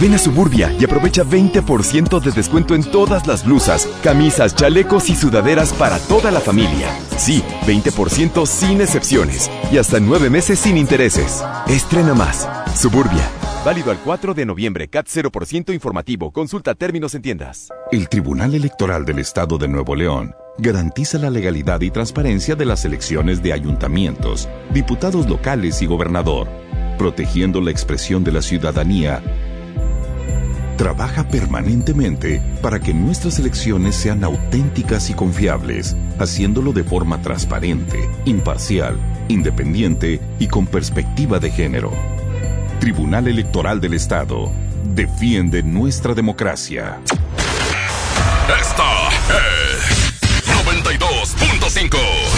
[SPEAKER 65] Ven a Suburbia y aprovecha 20% de descuento en todas las blusas, camisas, chalecos y sudaderas para toda la familia. Sí, 20% sin excepciones y hasta nueve meses sin intereses. Estrena más. Suburbia. Válido al 4 de noviembre. CAT 0% informativo. Consulta términos en tiendas.
[SPEAKER 20] El Tribunal Electoral del Estado de Nuevo León garantiza la legalidad y transparencia de las elecciones de ayuntamientos, diputados locales y gobernador, protegiendo la expresión de la ciudadanía trabaja permanentemente para que nuestras elecciones sean auténticas y confiables, haciéndolo de forma transparente, imparcial, independiente y con perspectiva de género. Tribunal Electoral del Estado defiende nuestra democracia.
[SPEAKER 66] Esta es 92.5.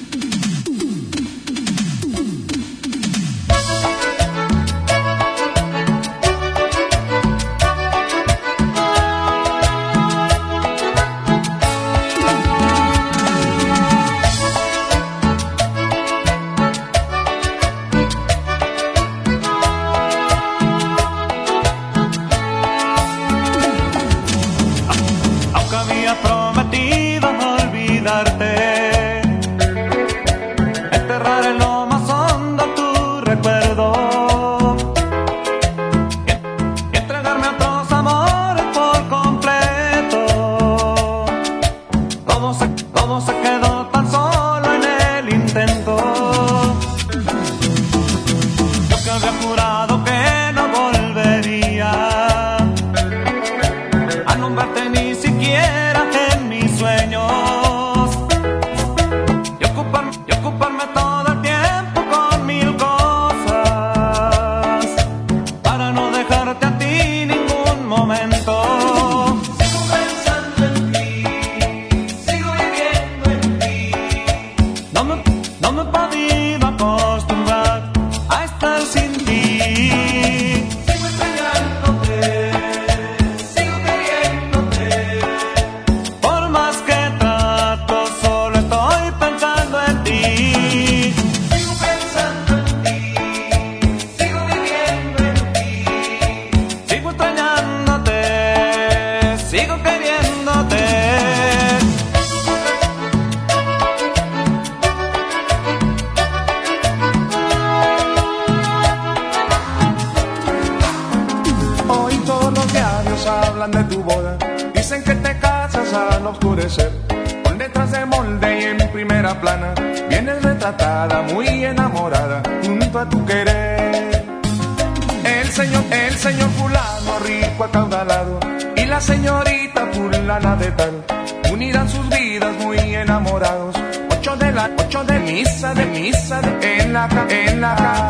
[SPEAKER 67] El
[SPEAKER 44] señor, el fulano, rico acaudalado. Y la señorita fulana de tal. Unirán sus vidas muy enamorados. Ocho de la, ocho de misa, de misa, de, en la, en la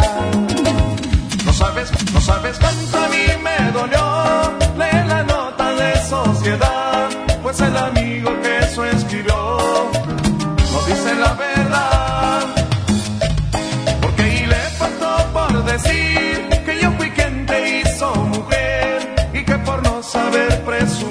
[SPEAKER 44] no sabes, no sabes cuánto a mí me dolió leer la nota de sociedad, pues el amigo que eso escribió no dice la verdad. Porque ahí le faltó por decir saber presumir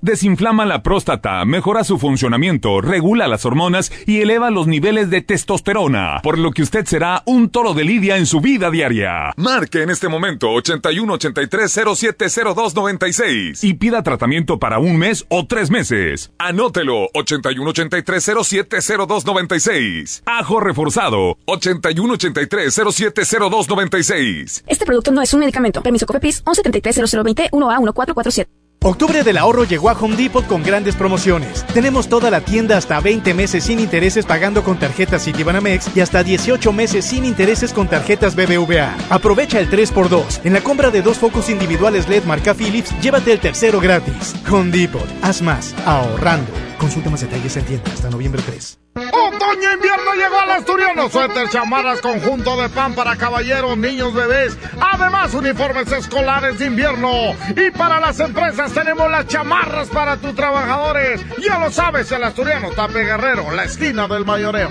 [SPEAKER 44] desinflama la próstata, mejora su funcionamiento, regula las hormonas y eleva los niveles de testosterona, por lo que usted será un toro de lidia en su vida diaria. Marque en este momento 81 83 0702 96 y pida tratamiento para un mes o tres meses. Anótelo 81 83 0702 96. Ajo reforzado 81 83 0702 96.
[SPEAKER 68] Este producto no es un medicamento. Permiso COFEPRIS 1173 1A 1447.
[SPEAKER 17] Octubre del ahorro llegó a Home Depot con grandes promociones. Tenemos toda la tienda hasta 20 meses sin intereses pagando con tarjetas Citibanamex y hasta 18 meses sin intereses con tarjetas BBVA. Aprovecha el 3x2. En la compra de dos focos individuales LED marca Philips, llévate el tercero gratis. Home Depot. Haz más. Ahorrando. Consulta más detalles en tienda hasta noviembre 3.
[SPEAKER 28] Otoño invierno llegó al asturiano. Suéter, chamarras, conjunto de pan para caballeros, niños, bebés. Además, uniformes escolares de invierno. Y para las empresas tenemos las chamarras para tus trabajadores. Ya lo sabes, el asturiano Tape Guerrero, la esquina del mayoreo.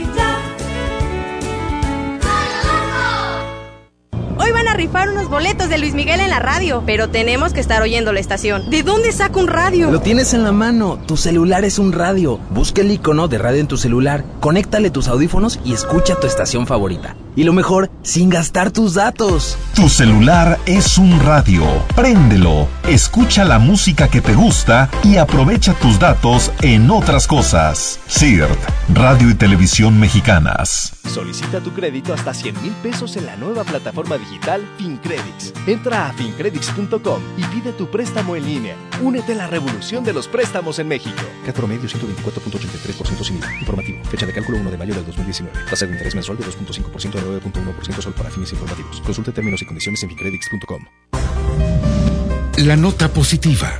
[SPEAKER 25] Hoy van a rifar unos boletos de Luis Miguel en la radio, pero tenemos que estar oyendo la estación. ¿De dónde saco un radio?
[SPEAKER 69] Lo tienes en la mano. Tu celular es un radio. Busca el icono de radio en tu celular, conéctale tus audífonos y escucha tu estación favorita. Y lo mejor, sin gastar tus datos.
[SPEAKER 57] Tu celular es un radio. Préndelo, escucha la música que te gusta y aprovecha tus datos en otras cosas. CIRT, Radio y Televisión Mexicanas.
[SPEAKER 55] Solicita tu crédito hasta 100 mil pesos en la nueva plataforma digital FinCredits. Entra a fincredits.com y pide tu préstamo en línea. Únete a la revolución de los préstamos en México.
[SPEAKER 70] CAT promedio 124.83% sin IVA. Informativo. Fecha de cálculo 1 de mayo del 2019. Tasa de interés mensual de 2.5% a 9.1% sol para fines informativos. Consulte términos y condiciones en fincredits.com.
[SPEAKER 71] La nota positiva.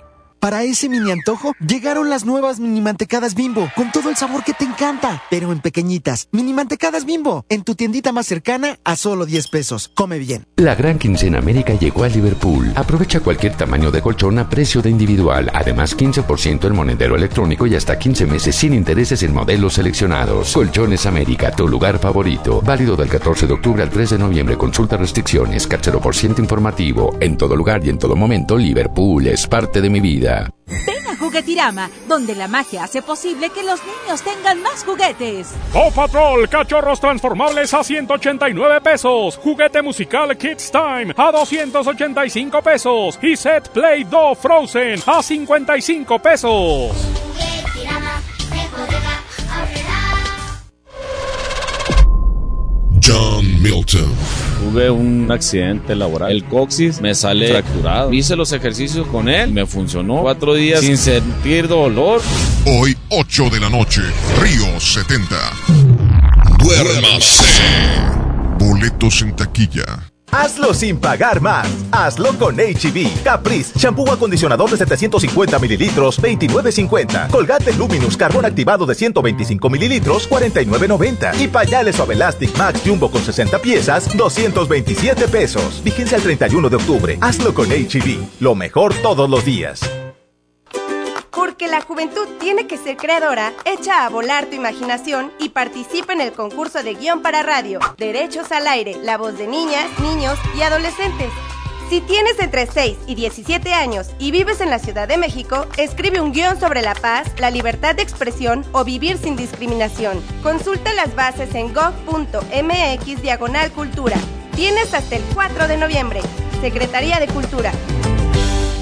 [SPEAKER 72] Para ese mini antojo, llegaron las nuevas mini mantecadas bimbo, con todo el sabor que te encanta, pero en pequeñitas. Mini mantecadas bimbo, en tu tiendita más cercana a solo 10 pesos. Come bien.
[SPEAKER 16] La gran quincena América llegó a Liverpool. Aprovecha cualquier tamaño de colchón a precio de individual. Además, 15% en monedero electrónico y hasta 15 meses sin intereses en modelos seleccionados. Colchones América, tu lugar favorito. Válido del 14 de octubre al 3 de noviembre. Consulta restricciones. Por ciento informativo. En todo lugar y en todo momento, Liverpool es parte de mi vida.
[SPEAKER 18] Juguetirama, donde la magia hace posible que los niños tengan más juguetes.
[SPEAKER 31] Paw Patrol, cachorros transformables a 189 pesos. Juguete musical Kids Time a 285 pesos. Y set Play Doh Frozen a 55 pesos.
[SPEAKER 55] John Milton.
[SPEAKER 44] Tuve un accidente laboral. El coxis me sale fracturado. Hice los ejercicios con él. Me funcionó. Cuatro días sin sentir dolor.
[SPEAKER 55] Hoy, 8 de la noche, Río 70. Duérmase. Boletos en taquilla.
[SPEAKER 57] Hazlo sin pagar más. Hazlo con HB. Caprice, shampoo acondicionador de 750 mililitros, 29.50. Colgate Luminous, carbón activado de 125 mililitros, 49.90. Y pañales Suave Elastic Max Jumbo con 60 piezas, 227 pesos. Vigencia el 31 de octubre. Hazlo con HB. Lo mejor todos los días.
[SPEAKER 25] Porque la juventud tiene que ser creadora, echa a volar tu imaginación y participa en el concurso de guion para radio, Derechos al Aire, la voz de niñas, niños y adolescentes. Si tienes entre 6 y 17 años y vives en la Ciudad de México, escribe un guion sobre la paz, la libertad de expresión o vivir sin discriminación. Consulta las bases en gov.mx diagonal cultura. Tienes hasta el 4 de noviembre. Secretaría de Cultura.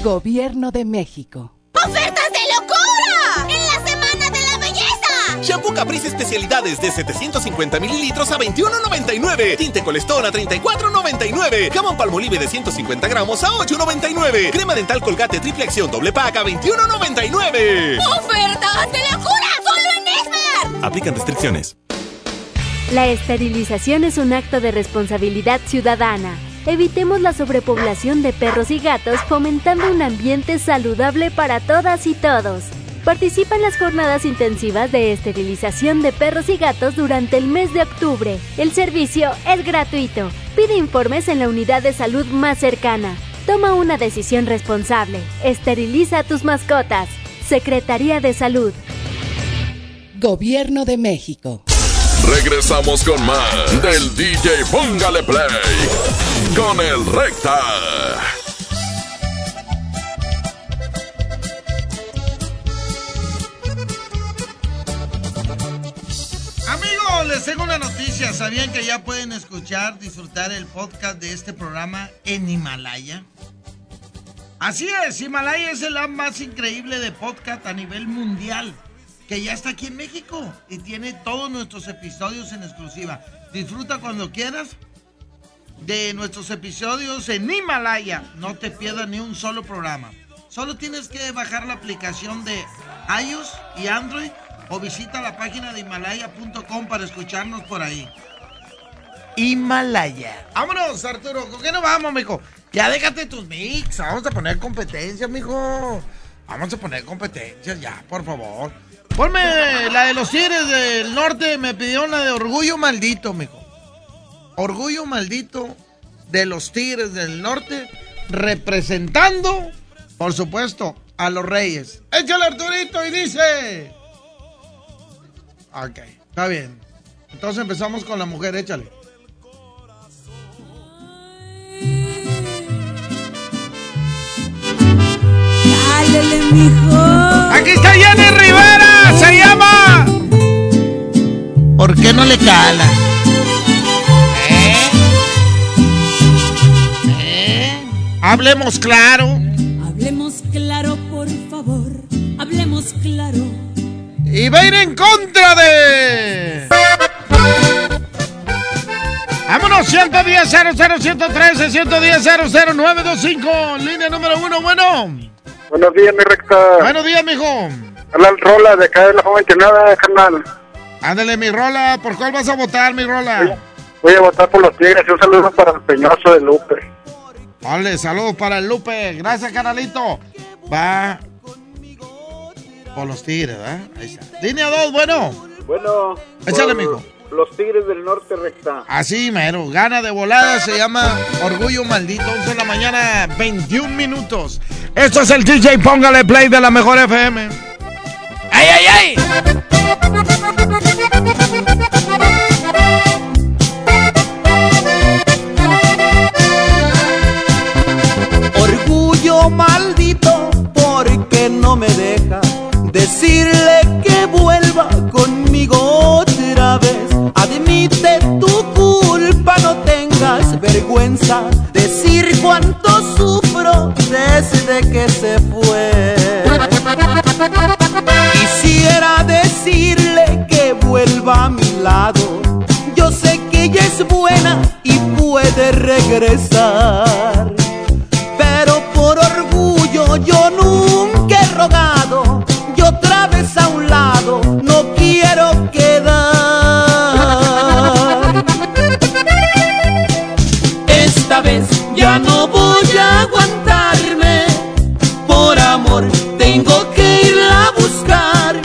[SPEAKER 2] Gobierno de México.
[SPEAKER 20] ¡Ofertas de locura! ¡En la Semana de la Belleza!
[SPEAKER 21] Shampoo Caprice especialidades de 750 mililitros a 21.99. Tinte Colestón a 34.99. Jamón Palmolive de 150 gramos a 8.99. Crema dental Colgate triple acción doble pack a 21.99.
[SPEAKER 20] ¡Ofertas de locura! ¡Solo en Esmar!
[SPEAKER 21] Aplican restricciones.
[SPEAKER 73] La esterilización es un acto de responsabilidad ciudadana. Evitemos la sobrepoblación de perros y gatos fomentando un ambiente saludable para todas y todos. Participa en las jornadas intensivas de esterilización de perros y gatos durante el mes de octubre. El servicio es gratuito. Pide informes en la unidad de salud más cercana. Toma una decisión responsable. Esteriliza a tus mascotas. Secretaría de Salud.
[SPEAKER 2] Gobierno de México.
[SPEAKER 66] Regresamos con más del DJ Póngale Play con el Recta.
[SPEAKER 6] Amigos, les tengo una noticia. ¿Sabían que ya pueden escuchar, disfrutar el podcast de este programa en Himalaya? Así es, Himalaya es el app más increíble de podcast a nivel mundial que ya está aquí en México y tiene todos nuestros episodios en exclusiva. Disfruta cuando quieras de nuestros episodios en Himalaya. No te pierdas ni un solo programa. Solo tienes que bajar la aplicación de iOS y Android o visita la página de himalaya.com para escucharnos por ahí. Himalaya. Vámonos, Arturo. ¿Con qué nos vamos, mijo? Ya déjate tus mix. Vamos a poner competencia, mijo. Vamos a poner competencia ya, por favor. Ponme la de los Tigres del Norte. Me pidió la de Orgullo Maldito, mijo. Orgullo Maldito de los Tigres del Norte. Representando, por supuesto, a los Reyes. Échale, Arturito, y dice. Ok, está bien. Entonces empezamos con la mujer, échale.
[SPEAKER 18] Mijo.
[SPEAKER 6] Aquí está Jenny Rivera. ¿Por qué no le cala? ¿Eh? ¿Eh? Hablemos claro.
[SPEAKER 18] Hablemos claro, por favor. Hablemos claro.
[SPEAKER 6] Y va a ir en contra de. Vámonos, 110 00 113 110 00925 línea número uno, bueno.
[SPEAKER 7] Buenos días, mi recta.
[SPEAKER 6] Buenos días, mijo.
[SPEAKER 7] Habla el Rola de acá de la joven nada, carnal.
[SPEAKER 6] Ándale, mi Rola, ¿por cuál vas a votar, mi Rola?
[SPEAKER 7] Voy a votar por los Tigres y un saludo para el Peñoso de Lupe.
[SPEAKER 6] Vale, saludos para el Lupe. Gracias, canalito. Va por los Tigres, ¿verdad? Ahí está. Línea 2, bueno.
[SPEAKER 7] Bueno.
[SPEAKER 6] Échale, mijo.
[SPEAKER 7] Los Tigres del Norte, recta.
[SPEAKER 6] Así, mero. Gana de volada, se llama Orgullo Maldito. 11 de la mañana, 21 minutos. Esto es el DJ Póngale Play de la Mejor FM. ¡Ay, ay, ay!
[SPEAKER 8] Maldito, porque no me deja decirle que vuelva conmigo otra vez. Admite tu culpa, no tengas vergüenza. Decir cuánto sufro desde que se fue. Quisiera decirle que vuelva a mi lado. Yo sé que ella es buena y puede regresar. Yo nunca he rogado. Y otra vez a un lado no quiero quedar. Esta vez ya no voy a aguantarme. Por amor tengo que irla a buscar.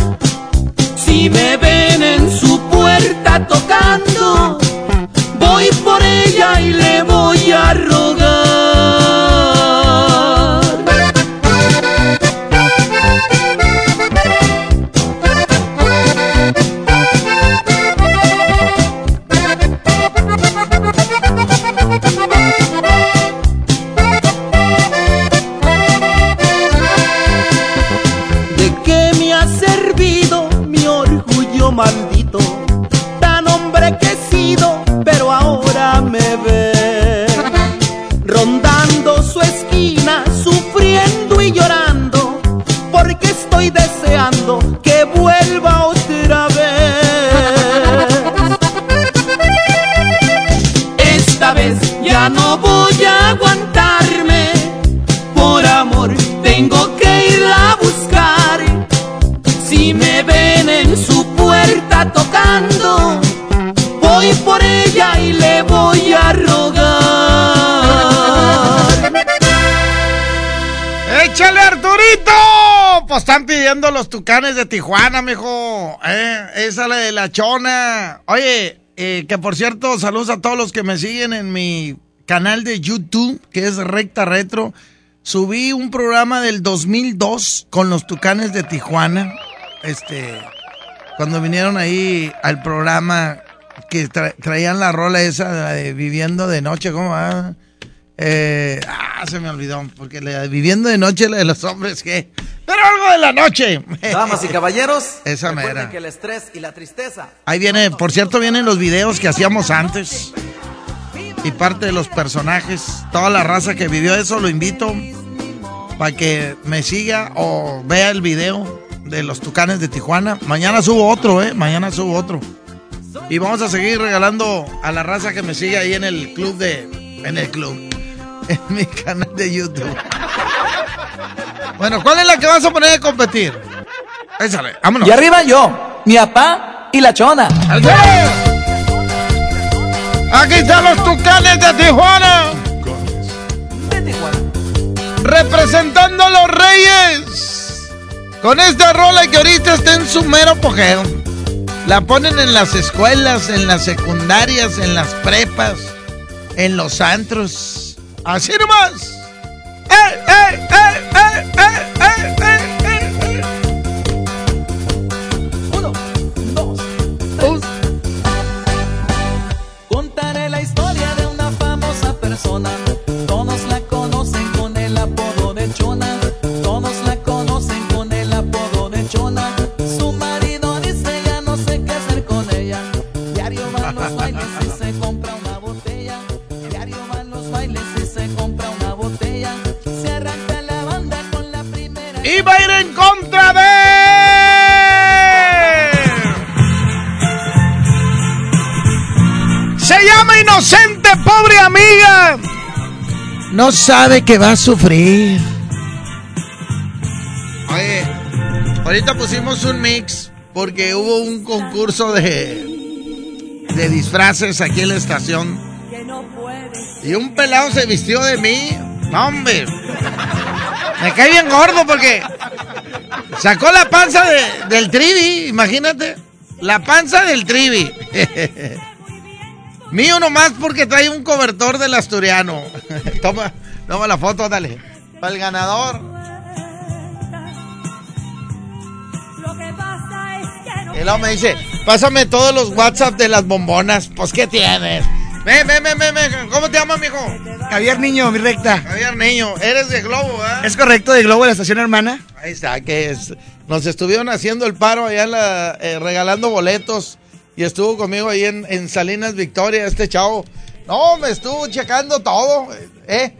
[SPEAKER 8] Si me voy por ella y le voy a rogar.
[SPEAKER 6] ¡Échale, Arturito! Pues están pidiendo los tucanes de Tijuana, mijo. Eh, esa la de la chona. Oye, eh, que por cierto, saludos a todos los que me siguen en mi canal de YouTube, que es Recta Retro. Subí un programa del 2002 con los tucanes de Tijuana. Este, cuando vinieron ahí al programa que tra- traían la rola esa la de Viviendo de Noche, ¿cómo va? Eh, ah, se me olvidó, porque la de Viviendo de Noche, la de los hombres, ¿qué? Pero algo de la noche.
[SPEAKER 74] Damas y caballeros,
[SPEAKER 6] Esa mera.
[SPEAKER 74] que el estrés y la tristeza
[SPEAKER 6] Ahí viene, por cierto, vienen los videos que hacíamos antes. Y parte de los personajes, toda la raza que vivió eso, lo invito para que me siga o vea el video de los tucanes de Tijuana. Mañana subo otro, ¿eh? Mañana subo otro. Y vamos a seguir regalando a la raza que me sigue ahí en el club de... En el club. En mi canal de YouTube. Bueno, ¿cuál es la que vas a poner a competir? Échale, vámonos.
[SPEAKER 74] Y arriba yo, mi papá y la chona.
[SPEAKER 6] Aquí están los tucanes de Tijuana. Representando a los reyes. Con esta rola que ahorita está en su mero apogeo. La ponen en las escuelas, en las secundarias, en las prepas, en los antros. Así nomás. ¡Eh, eh, eh, eh, eh, eh, eh!
[SPEAKER 74] No
[SPEAKER 6] sabe que va a sufrir. Oye, ahorita pusimos un mix porque hubo un concurso de de disfraces aquí en la estación. Y un pelado se vistió de mí. No, hombre. Me cae bien gordo porque sacó la panza de- del trivi, imagínate. La panza del trivi. Mío nomás porque trae un cobertor del asturiano. toma, toma la foto, dale. Para el ganador. Y luego me dice, pásame todos los WhatsApp de las bombonas. Pues, ¿qué tienes? Ven, ven, ven, ven, ven. ¿Cómo te llamas, mijo?
[SPEAKER 75] Javier Niño, mi recta.
[SPEAKER 6] Javier Niño, eres de Globo, ¿eh?
[SPEAKER 75] ¿Es correcto de Globo de la estación hermana?
[SPEAKER 6] Ahí está, que es. Nos estuvieron haciendo el paro allá en la, eh, regalando boletos y estuvo conmigo ahí en, en Salinas Victoria, este chavo. No, me estuvo checando todo, ¿eh?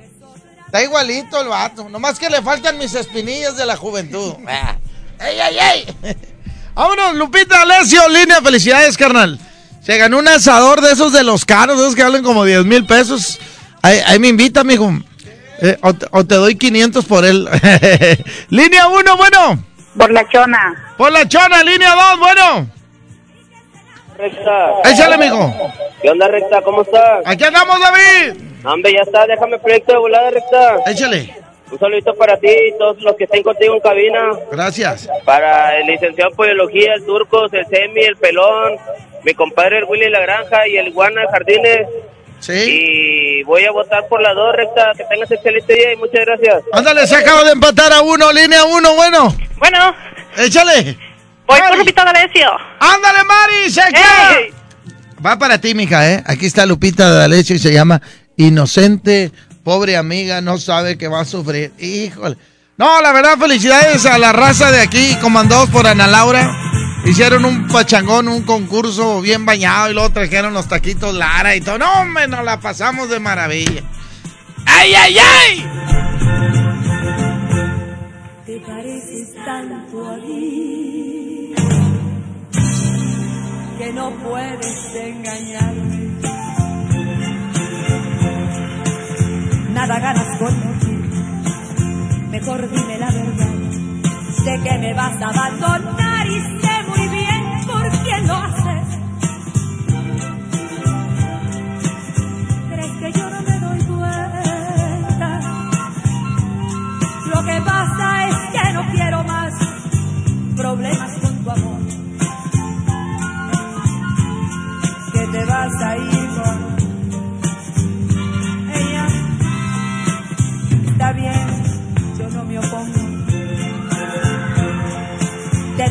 [SPEAKER 6] Está igualito el vato. Nomás que le faltan mis espinillas de la juventud. Ah. ¡Ey, ey, ey! Vámonos, Lupita Alessio, línea, felicidades, carnal. Se ganó un asador de esos de los caros, de esos que valen como 10 mil pesos. Ahí, ahí me invita, mijo. Eh, o, te, o te doy 500 por él. línea 1, bueno.
[SPEAKER 11] Por la chona.
[SPEAKER 6] Por la chona, línea 2, bueno.
[SPEAKER 76] Recta.
[SPEAKER 6] Échale, mijo.
[SPEAKER 76] ¿Qué onda, Recta? ¿Cómo estás?
[SPEAKER 6] Aquí andamos, David.
[SPEAKER 76] Hombre, ya está, déjame proyecto de volada, Recta.
[SPEAKER 6] Échale.
[SPEAKER 76] Un saludito para ti y todos los que estén contigo en cabina.
[SPEAKER 6] Gracias.
[SPEAKER 76] Para el licenciado en Poliología, el Turcos, el Semi, el Pelón, mi compadre el Willy La Granja y el Iguana de Jardines.
[SPEAKER 6] Sí.
[SPEAKER 76] Y voy a votar por la dos, Recta. Que tengas excelente día y muchas gracias.
[SPEAKER 6] Ándale, se acaba de empatar a uno, línea 1, bueno.
[SPEAKER 11] Bueno.
[SPEAKER 6] Échale.
[SPEAKER 11] Voy por Lupita D'Alessio.
[SPEAKER 6] ¡Ándale, Mari! ¡Se! Va para ti, mija, ¿eh? Aquí está Lupita D'Alessio y se llama Inocente. Pobre amiga, no sabe que va a sufrir. Híjole. No, la verdad, felicidades a la raza de aquí, comandados por Ana Laura. Hicieron un pachangón, un concurso bien bañado y luego trajeron los taquitos Lara y todo. No, hombre, nos la pasamos de maravilla. ¡Ay, ay, ay!
[SPEAKER 77] Te pareces tanto a mí que no puedes engañarme. Nada ganas con mentir, mejor dime la verdad. Sé que me vas a abandonar y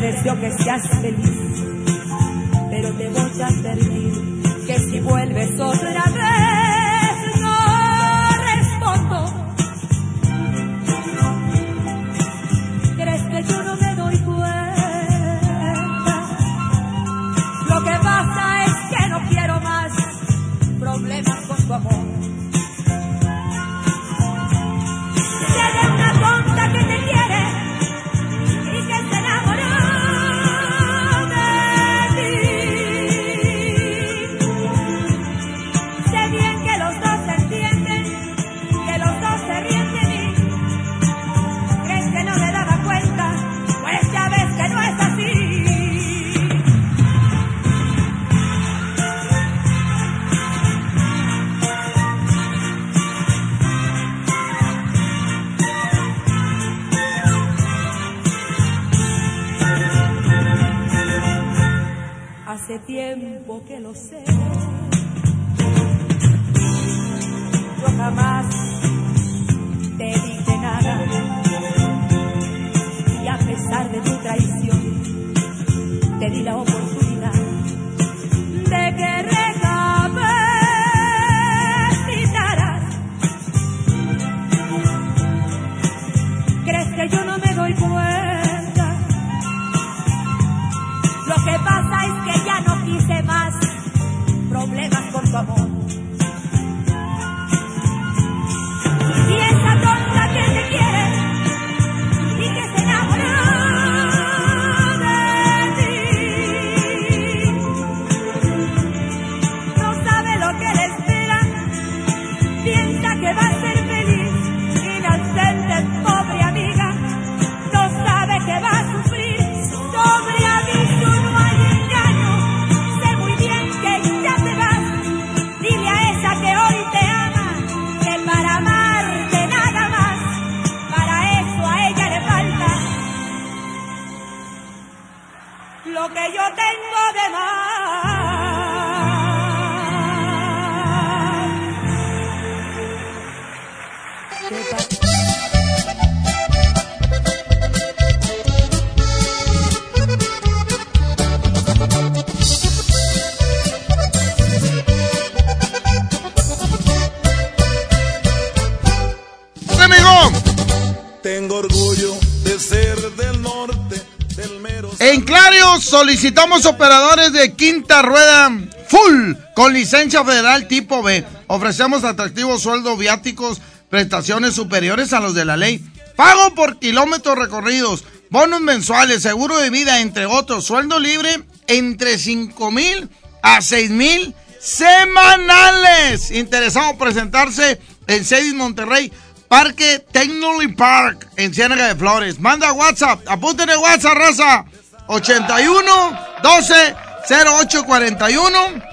[SPEAKER 77] deseo que seas feliz, pero te voy a advertir que si vuelves otra
[SPEAKER 6] solicitamos operadores de quinta rueda full con licencia federal tipo B. Ofrecemos atractivos sueldos viáticos, prestaciones superiores a los de la ley. Pago por kilómetros recorridos, bonos mensuales, seguro de vida, entre otros. Sueldo libre entre 5 mil a 6 mil semanales. Interesado presentarse en Cedis Monterrey, Parque Technology Park, en Ciénaga de Flores. Manda WhatsApp, apúntenle WhatsApp, raza. 81 12 0841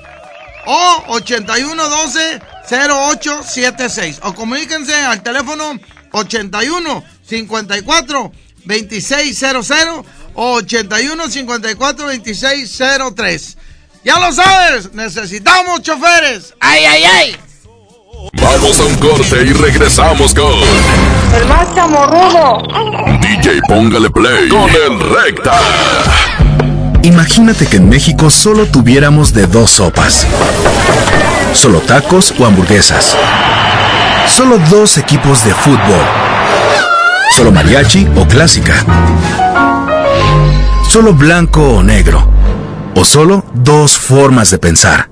[SPEAKER 6] o 81 12 0876. O comuníquense al teléfono 81 54 2600 o 81 54 2603. Ya lo sabes, necesitamos choferes. ¡Ay, ay, ay!
[SPEAKER 66] Vamos a un corte y regresamos con
[SPEAKER 11] El más chamorrudo.
[SPEAKER 66] DJ Póngale Play con el Recta.
[SPEAKER 23] Imagínate que en México solo tuviéramos de dos sopas. Solo tacos o hamburguesas. Solo dos equipos de fútbol. Solo mariachi o clásica. Solo blanco o negro. O solo dos formas de pensar.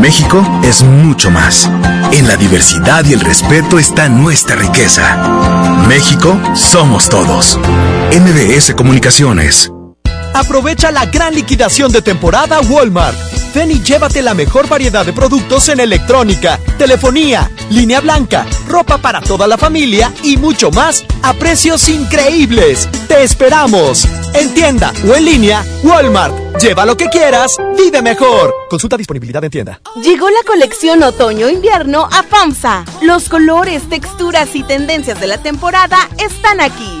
[SPEAKER 23] México es mucho más. En la diversidad y el respeto está nuestra riqueza. México somos todos. MBS Comunicaciones.
[SPEAKER 48] Aprovecha la gran liquidación de temporada Walmart. Ven y llévate la mejor variedad de productos en electrónica, telefonía, línea blanca, ropa para toda la familia y mucho más a precios increíbles. Te esperamos. En tienda o en línea, Walmart. Lleva lo que quieras, vive mejor. Consulta disponibilidad en tienda.
[SPEAKER 20] Llegó la colección otoño-invierno a FAMSA. Los colores, texturas y tendencias de la temporada están aquí.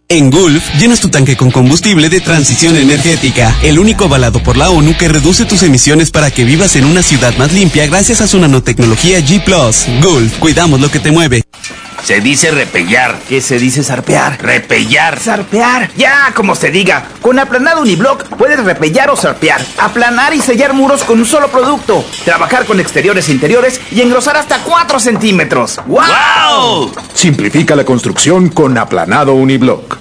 [SPEAKER 50] En Gulf, llenas tu tanque con combustible de transición energética, el único avalado por la ONU que reduce tus emisiones para que vivas en una ciudad más limpia gracias a su nanotecnología G ⁇ Gulf, cuidamos lo que te mueve.
[SPEAKER 78] Se dice repellar. ¿Qué se dice zarpear? Repellar. Zarpear. Ya, como se diga. Con aplanado uniblock puedes repellar o zarpear. Aplanar y sellar muros con un solo producto. Trabajar con exteriores e interiores y engrosar hasta 4 centímetros. ¡Wow!
[SPEAKER 37] Simplifica la construcción con aplanado uniblock.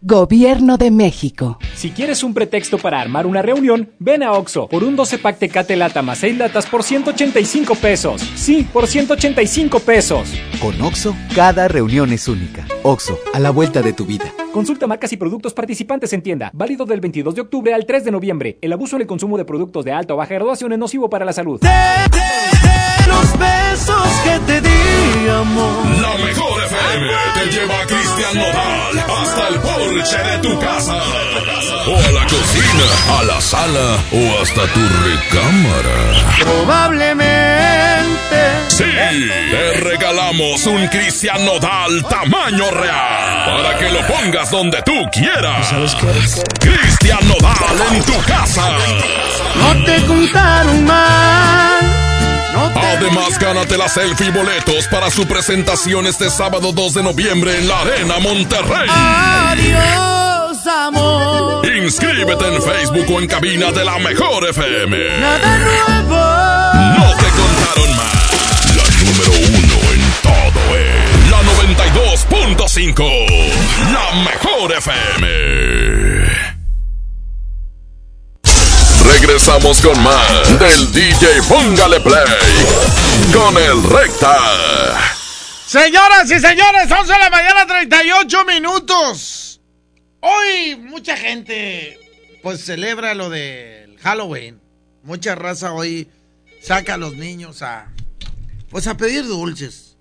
[SPEAKER 79] Gobierno de México.
[SPEAKER 31] Si quieres un pretexto para armar una reunión, ven a Oxo por un 12 pack Tecate Lata más 6 latas por 185 pesos. Sí, por 185 pesos.
[SPEAKER 80] Con Oxo, cada reunión es única. Oxo, a la vuelta de tu vida.
[SPEAKER 31] Consulta marcas y productos participantes en tienda. Válido del 22 de octubre al 3 de noviembre. El abuso en el consumo de productos de alta o baja graduación es nocivo para la salud.
[SPEAKER 81] Los besos que te di, amor.
[SPEAKER 66] La mejor FM te lleva a Cristian Nodal hasta el porche de tu casa. O a la cocina, a la sala o hasta tu recámara.
[SPEAKER 81] Probablemente.
[SPEAKER 66] Sí, te regalamos un Cristian Nodal tamaño real para que lo pongas donde tú quieras. Cristian Nodal en tu casa.
[SPEAKER 81] No te contaron mal.
[SPEAKER 66] Además, gánate la selfie y boletos para su presentación este sábado 2 de noviembre en la Arena Monterrey.
[SPEAKER 81] Adiós, amor.
[SPEAKER 66] Inscríbete en Facebook o en cabina de la Mejor FM.
[SPEAKER 81] Nada nuevo.
[SPEAKER 66] No te contaron más. La número uno en todo es la 92.5. La Mejor FM. Regresamos con más del DJ Póngale Play con el Recta.
[SPEAKER 6] Señoras y señores, 11 de la mañana, 38 minutos. Hoy mucha gente pues celebra lo del Halloween. Mucha raza hoy saca a los niños a pues a pedir dulces.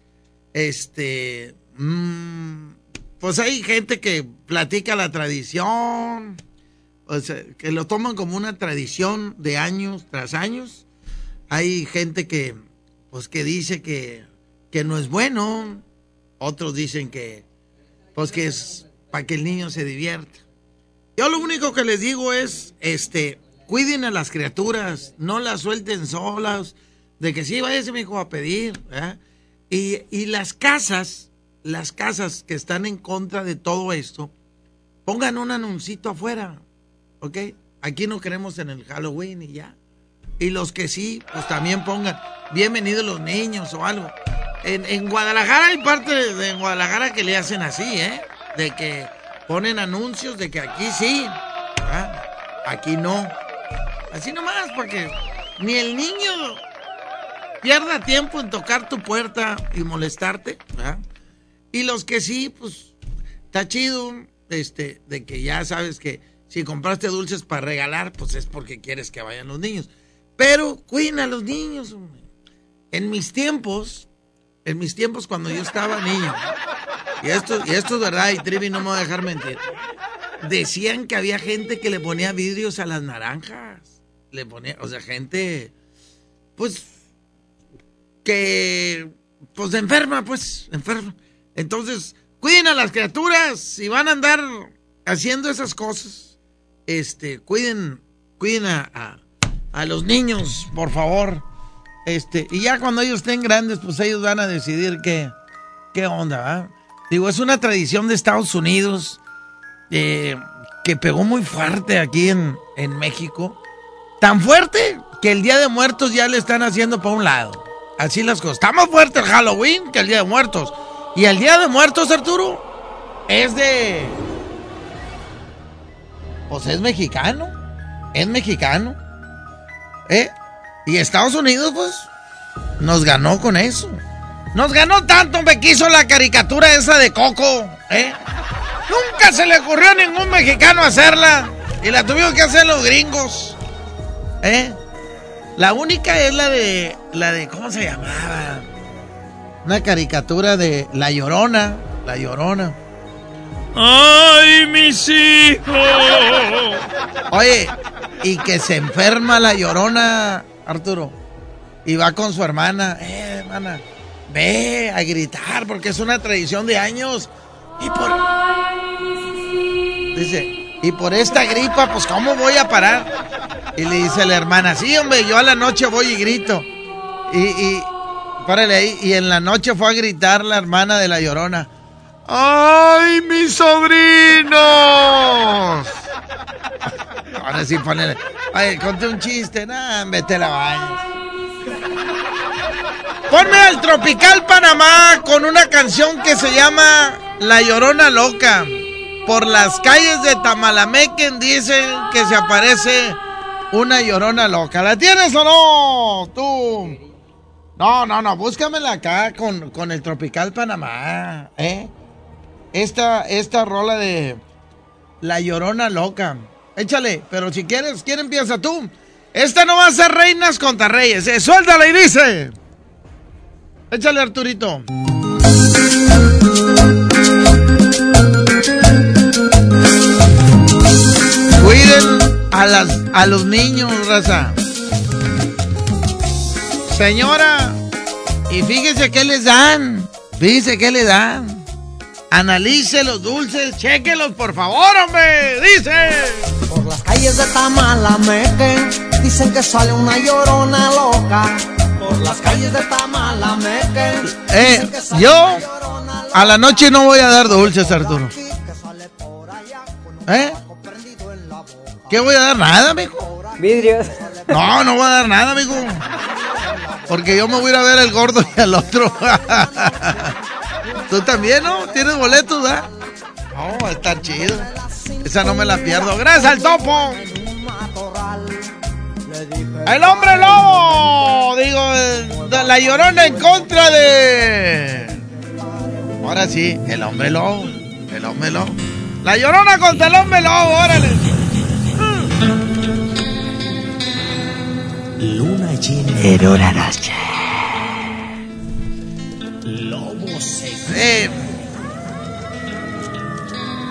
[SPEAKER 6] Este, mm, pues hay gente que platica la tradición, que lo toman como una tradición de años tras años. Hay gente que, pues, que dice que, que no es bueno. Otros dicen que, pues, que es para que el niño se divierta. Yo lo único que les digo es, este, cuiden a las criaturas, no las suelten solas, de que sí, váyase mi hijo a pedir. Y, y las casas, las casas que están en contra de todo esto, pongan un anuncito afuera, ¿ok? Aquí no queremos en el Halloween y ya. Y los que sí, pues también pongan, bienvenidos los niños o algo. En, en Guadalajara hay parte de, de Guadalajara que le hacen así, ¿eh? De que ponen anuncios de que aquí sí, ¿verdad? aquí no. Así nomás, porque ni el niño pierda tiempo en tocar tu puerta y molestarte, ¿verdad? Y los que sí, pues, está chido, este, de que ya sabes que si compraste dulces para regalar, pues es porque quieres que vayan los niños. Pero cuiden a los niños. En mis tiempos, en mis tiempos cuando yo estaba niño, y esto, y esto es verdad, y Trivi no me va a dejar mentir, decían que había gente que le ponía vidrios a las naranjas. Le ponía, o sea, gente, pues, que, pues, enferma, pues, enferma. Entonces, cuiden a las criaturas, si van a andar haciendo esas cosas, este, cuiden, cuiden a, a, los niños, por favor. Este, y ya cuando ellos estén grandes, pues ellos van a decidir qué, qué onda, ¿verdad? Digo, es una tradición de Estados Unidos eh, que pegó muy fuerte aquí en, en México. Tan fuerte que el Día de Muertos ya le están haciendo para un lado. Así las cosas. Está más fuerte el Halloween que el Día de Muertos. Y el Día de Muertos, Arturo, es de... Pues es mexicano. Es mexicano. ¿Eh? Y Estados Unidos, pues, nos ganó con eso. Nos ganó tanto, me quiso la caricatura esa de Coco, ¿eh? Nunca se le ocurrió a ningún mexicano hacerla. Y la tuvieron que hacer los gringos. ¿Eh? La única es la de. La de. ¿Cómo se llamaba? Una caricatura de La Llorona. La Llorona. ¡Ay, mis hijos! Oye, y que se enferma la Llorona, Arturo. Y va con su hermana. Eh, hermana, ve a gritar porque es una tradición de años. Y por. Dice, y por esta gripa, pues, ¿cómo voy a parar? Y le dice la hermana, sí, hombre, yo a la noche voy y grito. Y, y, párale ahí, y en la noche fue a gritar la hermana de la llorona. ¡Ay, mis sobrinos! Ahora sí ponele. Ay, conté un chiste. Nah, vete la baña. Ponme al Tropical Panamá con una canción que se llama La Llorona Loca. Por las calles de Tamalamequen dicen que se aparece una llorona loca. ¿La tienes o no? Tú. No, no, no. Búscamela acá con, con el Tropical Panamá. ¿Eh? Esta, esta rola de La Llorona Loca. Échale, pero si quieres, ¿quién empieza tú? Esta no va a ser reinas contra reyes. Eh. Suéltala y dice. Échale, Arturito. Cuiden a, las, a los niños, raza. Señora, y fíjese qué les dan. Fíjese qué le dan. Analice los dulces, chequelos, por favor, hombre. Dice.
[SPEAKER 82] Por las calles de Tamalameque dicen que sale una llorona loca. Por las calles de Tamalameque.
[SPEAKER 6] Eh, yo a la noche no voy a dar dulces, Arturo. ¿Eh? ¿Qué voy a dar? Nada, mijo.
[SPEAKER 83] Vidrios.
[SPEAKER 6] No, no voy a dar nada, mijo. Porque yo me voy a ir a ver el gordo y al otro. Tú también, ¿no? ¿Tienes boletos, ¿verdad? No, está chido. Esa no me la pierdo. Gracias al topo. El hombre lobo. Digo, la llorona en contra de. Ahora sí, el hombre lobo. El hombre lobo. La llorona contra el hombre lobo, órale.
[SPEAKER 82] Luna llena.
[SPEAKER 83] Eroraracha.
[SPEAKER 82] Lobo se.
[SPEAKER 6] Eh,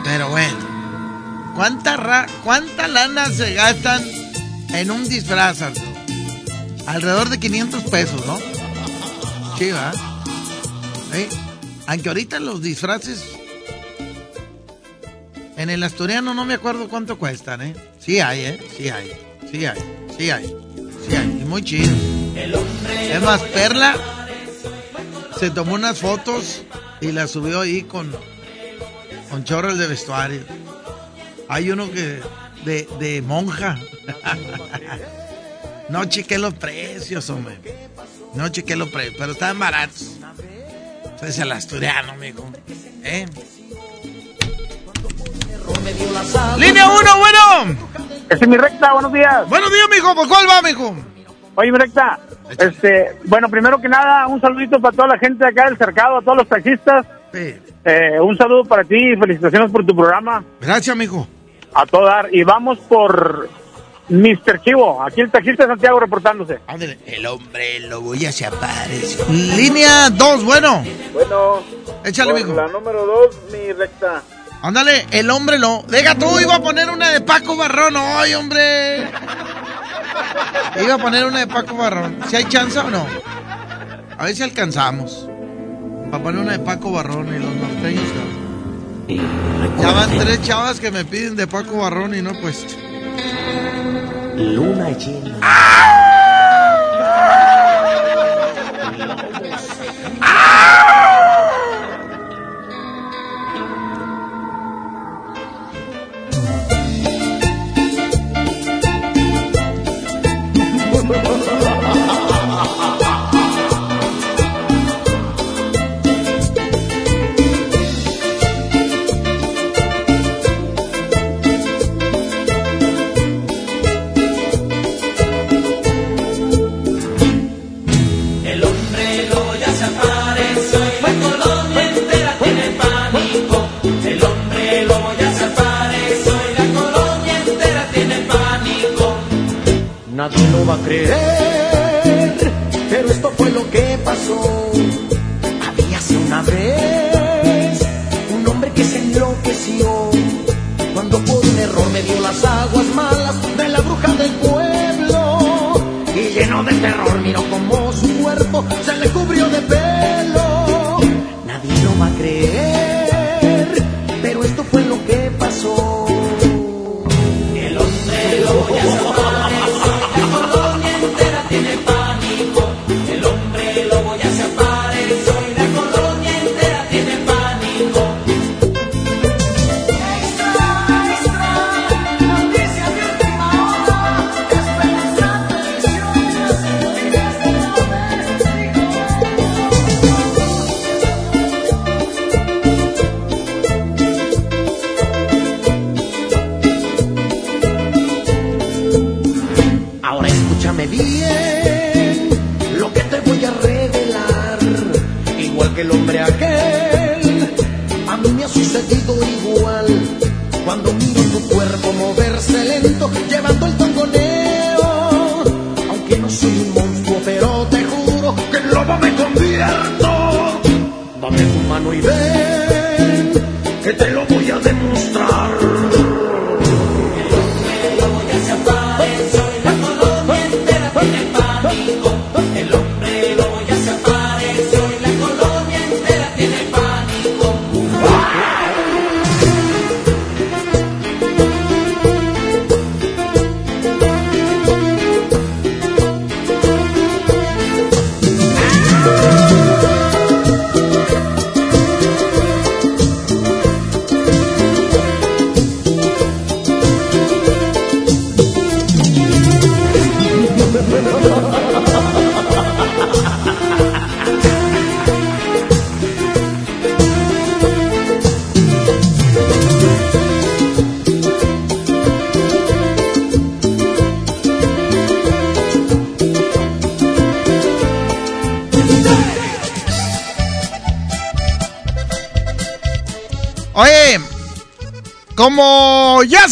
[SPEAKER 6] pero bueno, ¿cuánta, ra ¿cuánta lana se gastan en un disfraz, Arturo? Alrededor de 500 pesos, ¿no? Sí, ¿va? ¿Eh? Aunque ahorita los disfraces en el asturiano no me acuerdo cuánto cuestan, ¿eh? Sí hay, ¿eh? Sí hay, sí hay, sí hay, sí hay. Y muy chido. Es más, Perla se tomó unas fotos y las subió ahí con, con chorros de vestuario. Hay uno que de, de monja. no chequé los precios, hombre. No chequé los precios, pero estaban baratos. Es el asturiano, amigo. ¿Eh? Línea 1, bueno.
[SPEAKER 84] Es mi recta, buenos días.
[SPEAKER 6] Buenos días, mijo. ¿Por cuál va, mijo?
[SPEAKER 84] Oye, mi recta. Este, bueno, primero que nada, un saludito para toda la gente de acá del cercado, a todos los taxistas.
[SPEAKER 6] Sí.
[SPEAKER 84] Eh, un saludo para ti y felicitaciones por tu programa.
[SPEAKER 6] Gracias, mijo.
[SPEAKER 84] A todo dar. Y vamos por Mr. Chivo, aquí el taxista de Santiago reportándose.
[SPEAKER 6] Ándale, el hombre lobo ya se aparece. Línea 2, bueno.
[SPEAKER 85] Bueno.
[SPEAKER 6] Échale, mijo.
[SPEAKER 85] La número 2, mi recta.
[SPEAKER 6] Ándale, el hombre lo. Deja tú, iba a poner una de Paco Barrón hoy, hombre. Iba a poner una de Paco Barrón. ¿Si hay chance o no? A ver si alcanzamos. Para poner una de Paco Barrón y los norteños. ¿no? Ya van tres chavas que me piden de Paco Barrón y no pues.
[SPEAKER 82] Luna llena.
[SPEAKER 38] El
[SPEAKER 82] Nadie lo va a creer, pero esto fue lo que pasó. Había hace una vez un hombre que se enloqueció cuando por un error me dio las aguas malas de la bruja del pueblo y lleno de terror miró como su cuerpo se le cubrió de pelo.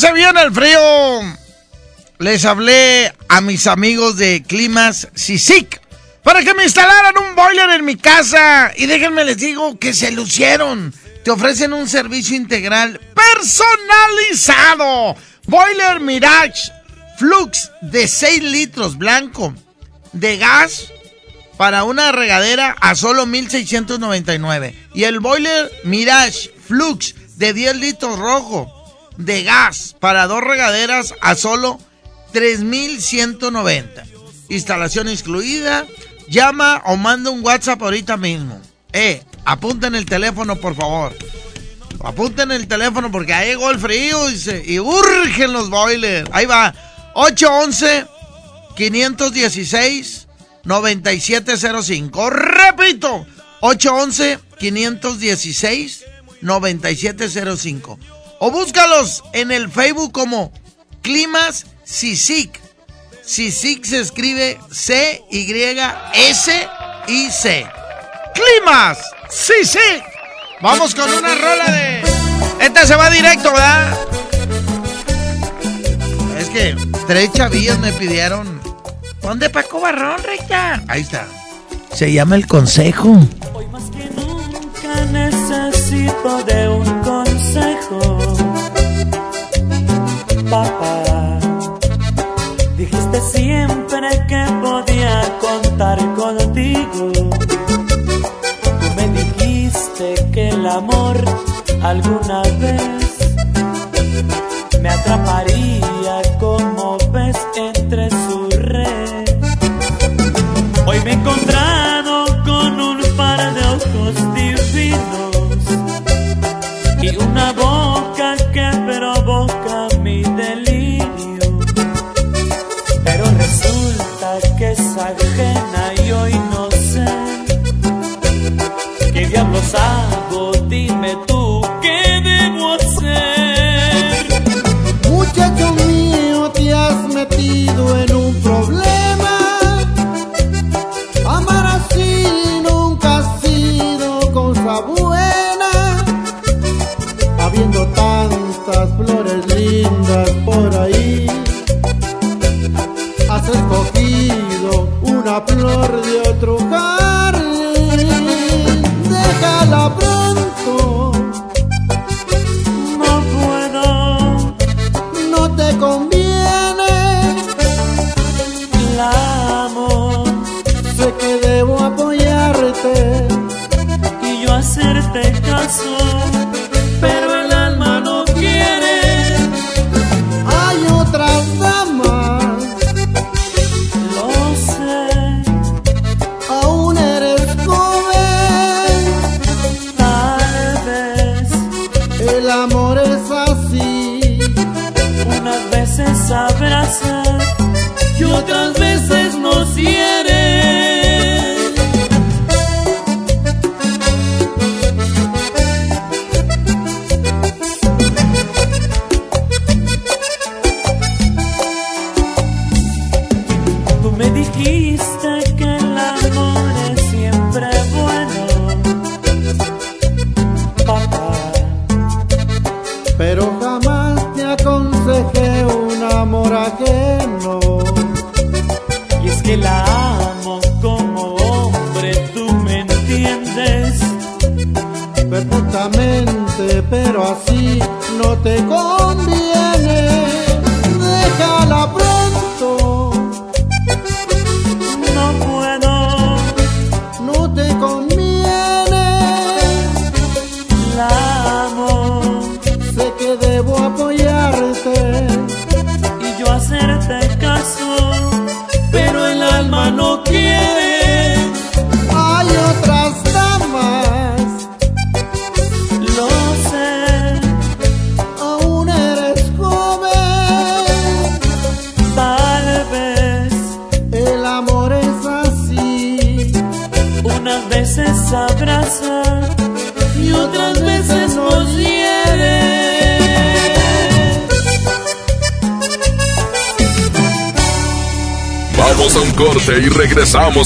[SPEAKER 38] Se
[SPEAKER 6] viene el frío, les hablé a mis amigos de Climas Sisic para que me instalaran un boiler en mi casa. Y déjenme les digo que se lucieron. Te ofrecen un servicio integral personalizado. Boiler Mirage Flux de 6 litros blanco de gas para una regadera a solo 1699. Y el boiler Mirage Flux de 10 litros rojo de gas para dos regaderas a solo 3190. Instalación excluida. Llama o manda un WhatsApp ahorita mismo. Eh, apunten el teléfono, por favor. Apunten el teléfono porque ahí llegó el frío y, se- y urgen los boilers. Ahí va. 811 516 9705. Repito, 811-516-9705. O búscalos en el Facebook como Climas Sisic. Sisic se escribe C-Y-S-I-C. Climas Sisic. Vamos con una rola de... Esta se va directo, ¿verdad? Es que tres chavillos me pidieron... ¿Dónde Paco Barrón, recta? Ahí está. Se llama El Consejo.
[SPEAKER 38] Nunca necesito de un consejo. Papá, dijiste siempre que podía contar contigo. Tú me dijiste que el amor alguna vez me atraparía como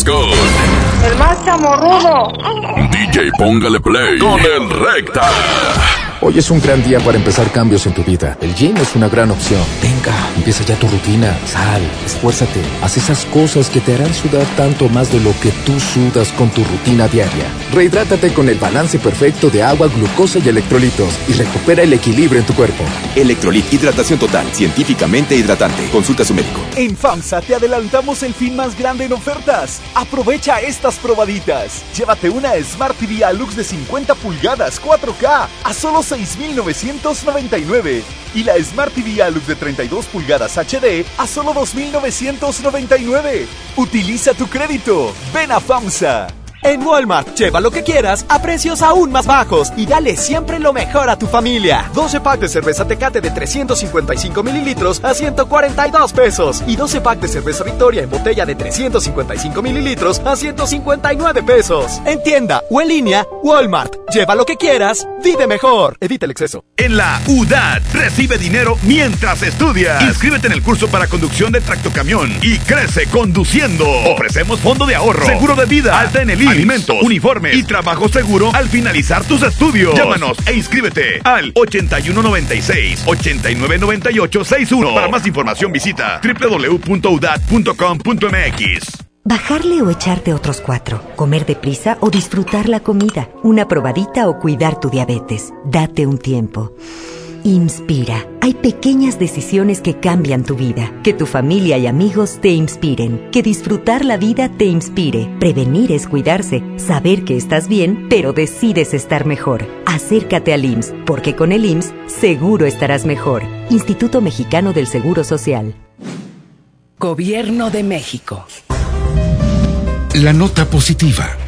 [SPEAKER 38] con El
[SPEAKER 11] más chamorrudo.
[SPEAKER 66] DJ Póngale Play con el Recta.
[SPEAKER 16] Hoy es un gran día para empezar cambios en tu vida. El gym es una gran opción. Venga, empieza ya tu rutina. Sal, esfuérzate. Haz esas cosas que te harán sudar tanto más de lo que tú sudas con tu rutina diaria. Rehidrátate con el balance perfecto de agua, glucosa y electrolitos y recupera el equilibrio en tu cuerpo.
[SPEAKER 20] Electrolit, hidratación total, científicamente hidratante. Consulta a su médico.
[SPEAKER 86] En FAMSA te adelantamos el fin más grande en ofertas. Aprovecha estas probaditas. Llévate una Smart TV Alux de 50 pulgadas 4K a solo 6,999 y la Smart TV Alux de 32 pulgadas HD a solo 2,999. Utiliza tu crédito. Ven a FAMSA.
[SPEAKER 48] En Walmart, lleva lo que quieras a precios aún más bajos y dale siempre lo mejor a tu familia. 12 pack de cerveza Tecate de 355 mililitros a 142 pesos y 12 pack de cerveza Victoria en botella de 355 mililitros a 159 pesos. En tienda o en línea, Walmart. Lleva lo que quieras, vive mejor. Evita el exceso.
[SPEAKER 57] En la UDAT recibe dinero mientras estudias. Inscríbete en el curso para conducción de tractocamión y crece conduciendo. Ofrecemos fondo de ahorro, seguro de vida, alta en el IMSS, alimentos, uniformes y trabajo seguro al finalizar tus estudios. Llámanos e inscríbete al 8196-899861. Para más información visita www.udat.com.mx.
[SPEAKER 87] Bajarle o echarte otros cuatro. Comer deprisa o disfrutar la comida. Una probadita o cuidar tu diabetes. Date un tiempo. Inspira. Hay pequeñas decisiones que cambian tu vida. Que tu familia y amigos te inspiren. Que disfrutar la vida te inspire. Prevenir es cuidarse. Saber que estás bien, pero decides estar mejor. Acércate al IMSS, porque con el IMSS seguro estarás mejor. Instituto Mexicano del Seguro Social.
[SPEAKER 88] Gobierno de México.
[SPEAKER 71] La nota positiva.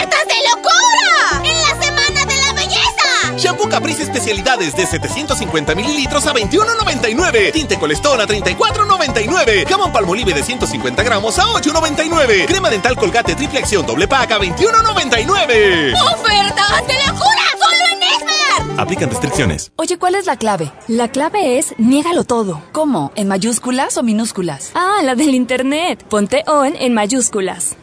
[SPEAKER 21] Caprice especialidades de 750 mililitros a 21.99. Tinte Colestón a 34.99. Jamón Palmolive de 150 gramos a 8.99. Crema dental Colgate triple acción doble pack a 21.99.
[SPEAKER 89] ¡Ofertas de locura! ¡Solo en Esmar!
[SPEAKER 21] Aplican restricciones.
[SPEAKER 90] Oye, ¿cuál es la clave?
[SPEAKER 91] La clave es niégalo todo.
[SPEAKER 90] ¿Cómo? ¿En mayúsculas o minúsculas?
[SPEAKER 91] Ah, la del internet. Ponte on en mayúsculas.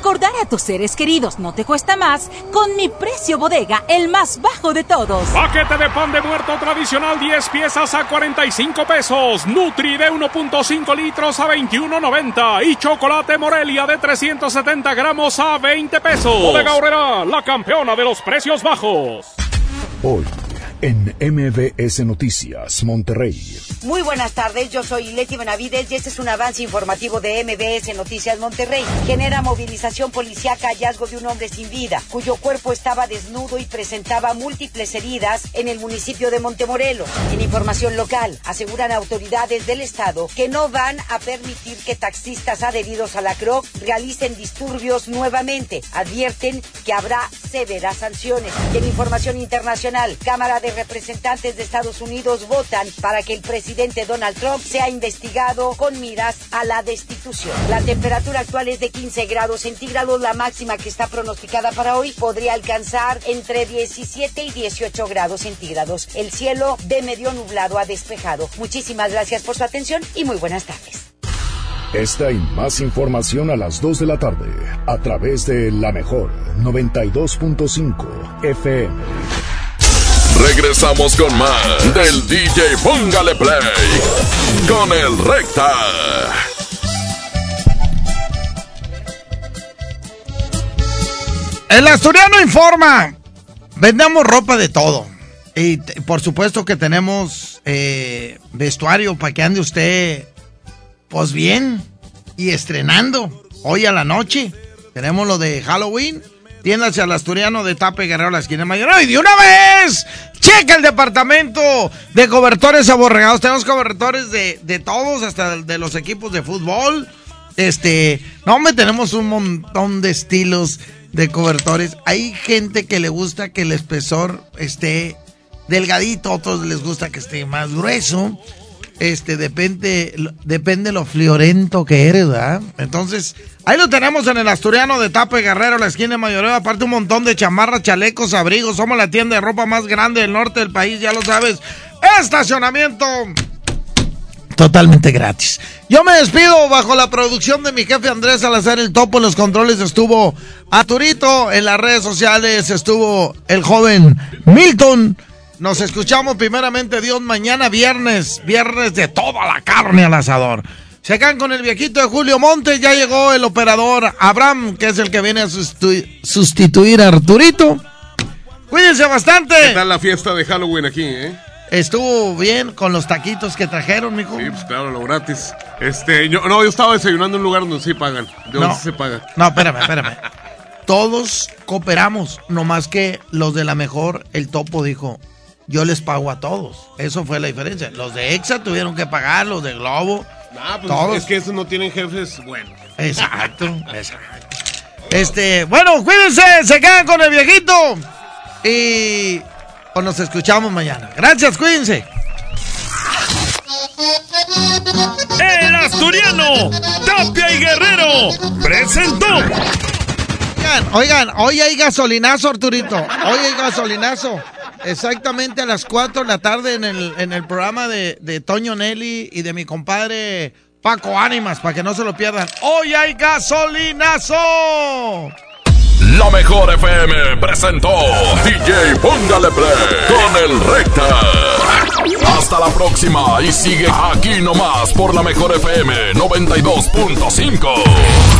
[SPEAKER 18] Recordar a tus seres queridos no te cuesta más con mi precio bodega, el más bajo de todos.
[SPEAKER 31] Paquete de pan de muerto tradicional 10 piezas a 45 pesos. Nutri de 1.5 litros a 21.90. Y chocolate Morelia de 370 gramos a 20 pesos. Bodega Horrera, la campeona de los precios bajos.
[SPEAKER 16] Hoy,
[SPEAKER 92] en MBS Noticias, Monterrey.
[SPEAKER 41] Muy buenas tardes, yo soy Leti Benavides y este es un avance informativo de MBS Noticias Monterrey. Genera movilización policíaca hallazgo de un hombre sin vida, cuyo cuerpo estaba desnudo y presentaba múltiples heridas en el municipio de Montemorelos. En información local, aseguran autoridades del estado que no van a permitir que taxistas adheridos a la CROC realicen disturbios nuevamente. Advierten que habrá severas sanciones. En información internacional, Cámara de Representantes de Estados Unidos votan para que el presidente Donald Trump sea investigado con miras a la destitución. La temperatura actual es de 15 grados centígrados, la máxima que está pronosticada para hoy podría alcanzar entre 17 y 18 grados centígrados. El cielo de medio nublado a despejado. Muchísimas gracias por su atención y muy buenas tardes.
[SPEAKER 92] Esta y más información a las 2 de la tarde a través de la mejor 92.5 FM.
[SPEAKER 66] Regresamos con más del DJ Póngale Play con el Recta.
[SPEAKER 6] El Asturiano informa. Vendemos ropa de todo. Y por supuesto que tenemos eh, vestuario para que ande usted, pues bien, y estrenando. Hoy a la noche tenemos lo de Halloween. Tiéndase al Asturiano de Tape Guerrero, la esquina mayor. ¡Y de una vez! ¡Checa el departamento de cobertores aborregados! Tenemos cobertores de, de todos, hasta de los equipos de fútbol. Este, no, hombre, tenemos un montón de estilos de cobertores. Hay gente que le gusta que el espesor esté delgadito, otros les gusta que esté más grueso. Este, depende, depende lo fliorento que eres, ¿verdad? Entonces, ahí lo tenemos en el Asturiano de Tape Guerrero, la esquina de Mayoreo. Aparte, un montón de chamarras, chalecos, abrigos. Somos la tienda de ropa más grande del norte del país, ya lo sabes. Estacionamiento totalmente gratis. Yo me despido bajo la producción de mi jefe Andrés Salazar el Topo. En los controles estuvo Arturito. En las redes sociales estuvo el joven Milton. Nos escuchamos primeramente Dios mañana viernes, viernes de toda la carne al asador. Se quedan con el viejito de Julio Montes, ya llegó el operador Abraham, que es el que viene a sustituir a Arturito. Cuídense bastante.
[SPEAKER 93] ¿Qué tal la fiesta de Halloween aquí, eh?
[SPEAKER 6] Estuvo bien con los taquitos que trajeron, mijo.
[SPEAKER 93] Sí, pues claro, lo gratis. Este, yo, no, yo estaba desayunando en un lugar donde sí pagan. De donde
[SPEAKER 6] No.
[SPEAKER 93] sí se paga.
[SPEAKER 6] No, espérame, espérame. Todos cooperamos, nomás que los de la mejor, el topo dijo, yo les pago a todos. Eso fue la diferencia. Los de EXA tuvieron que pagar, los de Globo.
[SPEAKER 93] Ah, pues
[SPEAKER 6] todos.
[SPEAKER 93] es que esos no tienen jefes buenos.
[SPEAKER 6] Exacto, exacto. Este, bueno, cuídense, se quedan con el viejito. Y o nos escuchamos mañana. Gracias, cuídense.
[SPEAKER 94] El Asturiano, Tapia y Guerrero, presentó.
[SPEAKER 6] Oigan, oigan, hoy hay gasolinazo, Arturito. Hoy hay gasolinazo. Exactamente a las 4 de la tarde en el, en el programa de, de Toño Nelly y de mi compadre Paco Ánimas, para que no se lo pierdan. Hoy hay gasolinazo.
[SPEAKER 66] La mejor FM presentó DJ Póngale Play con el Recta. Hasta la próxima y sigue aquí nomás por la mejor FM 92.5.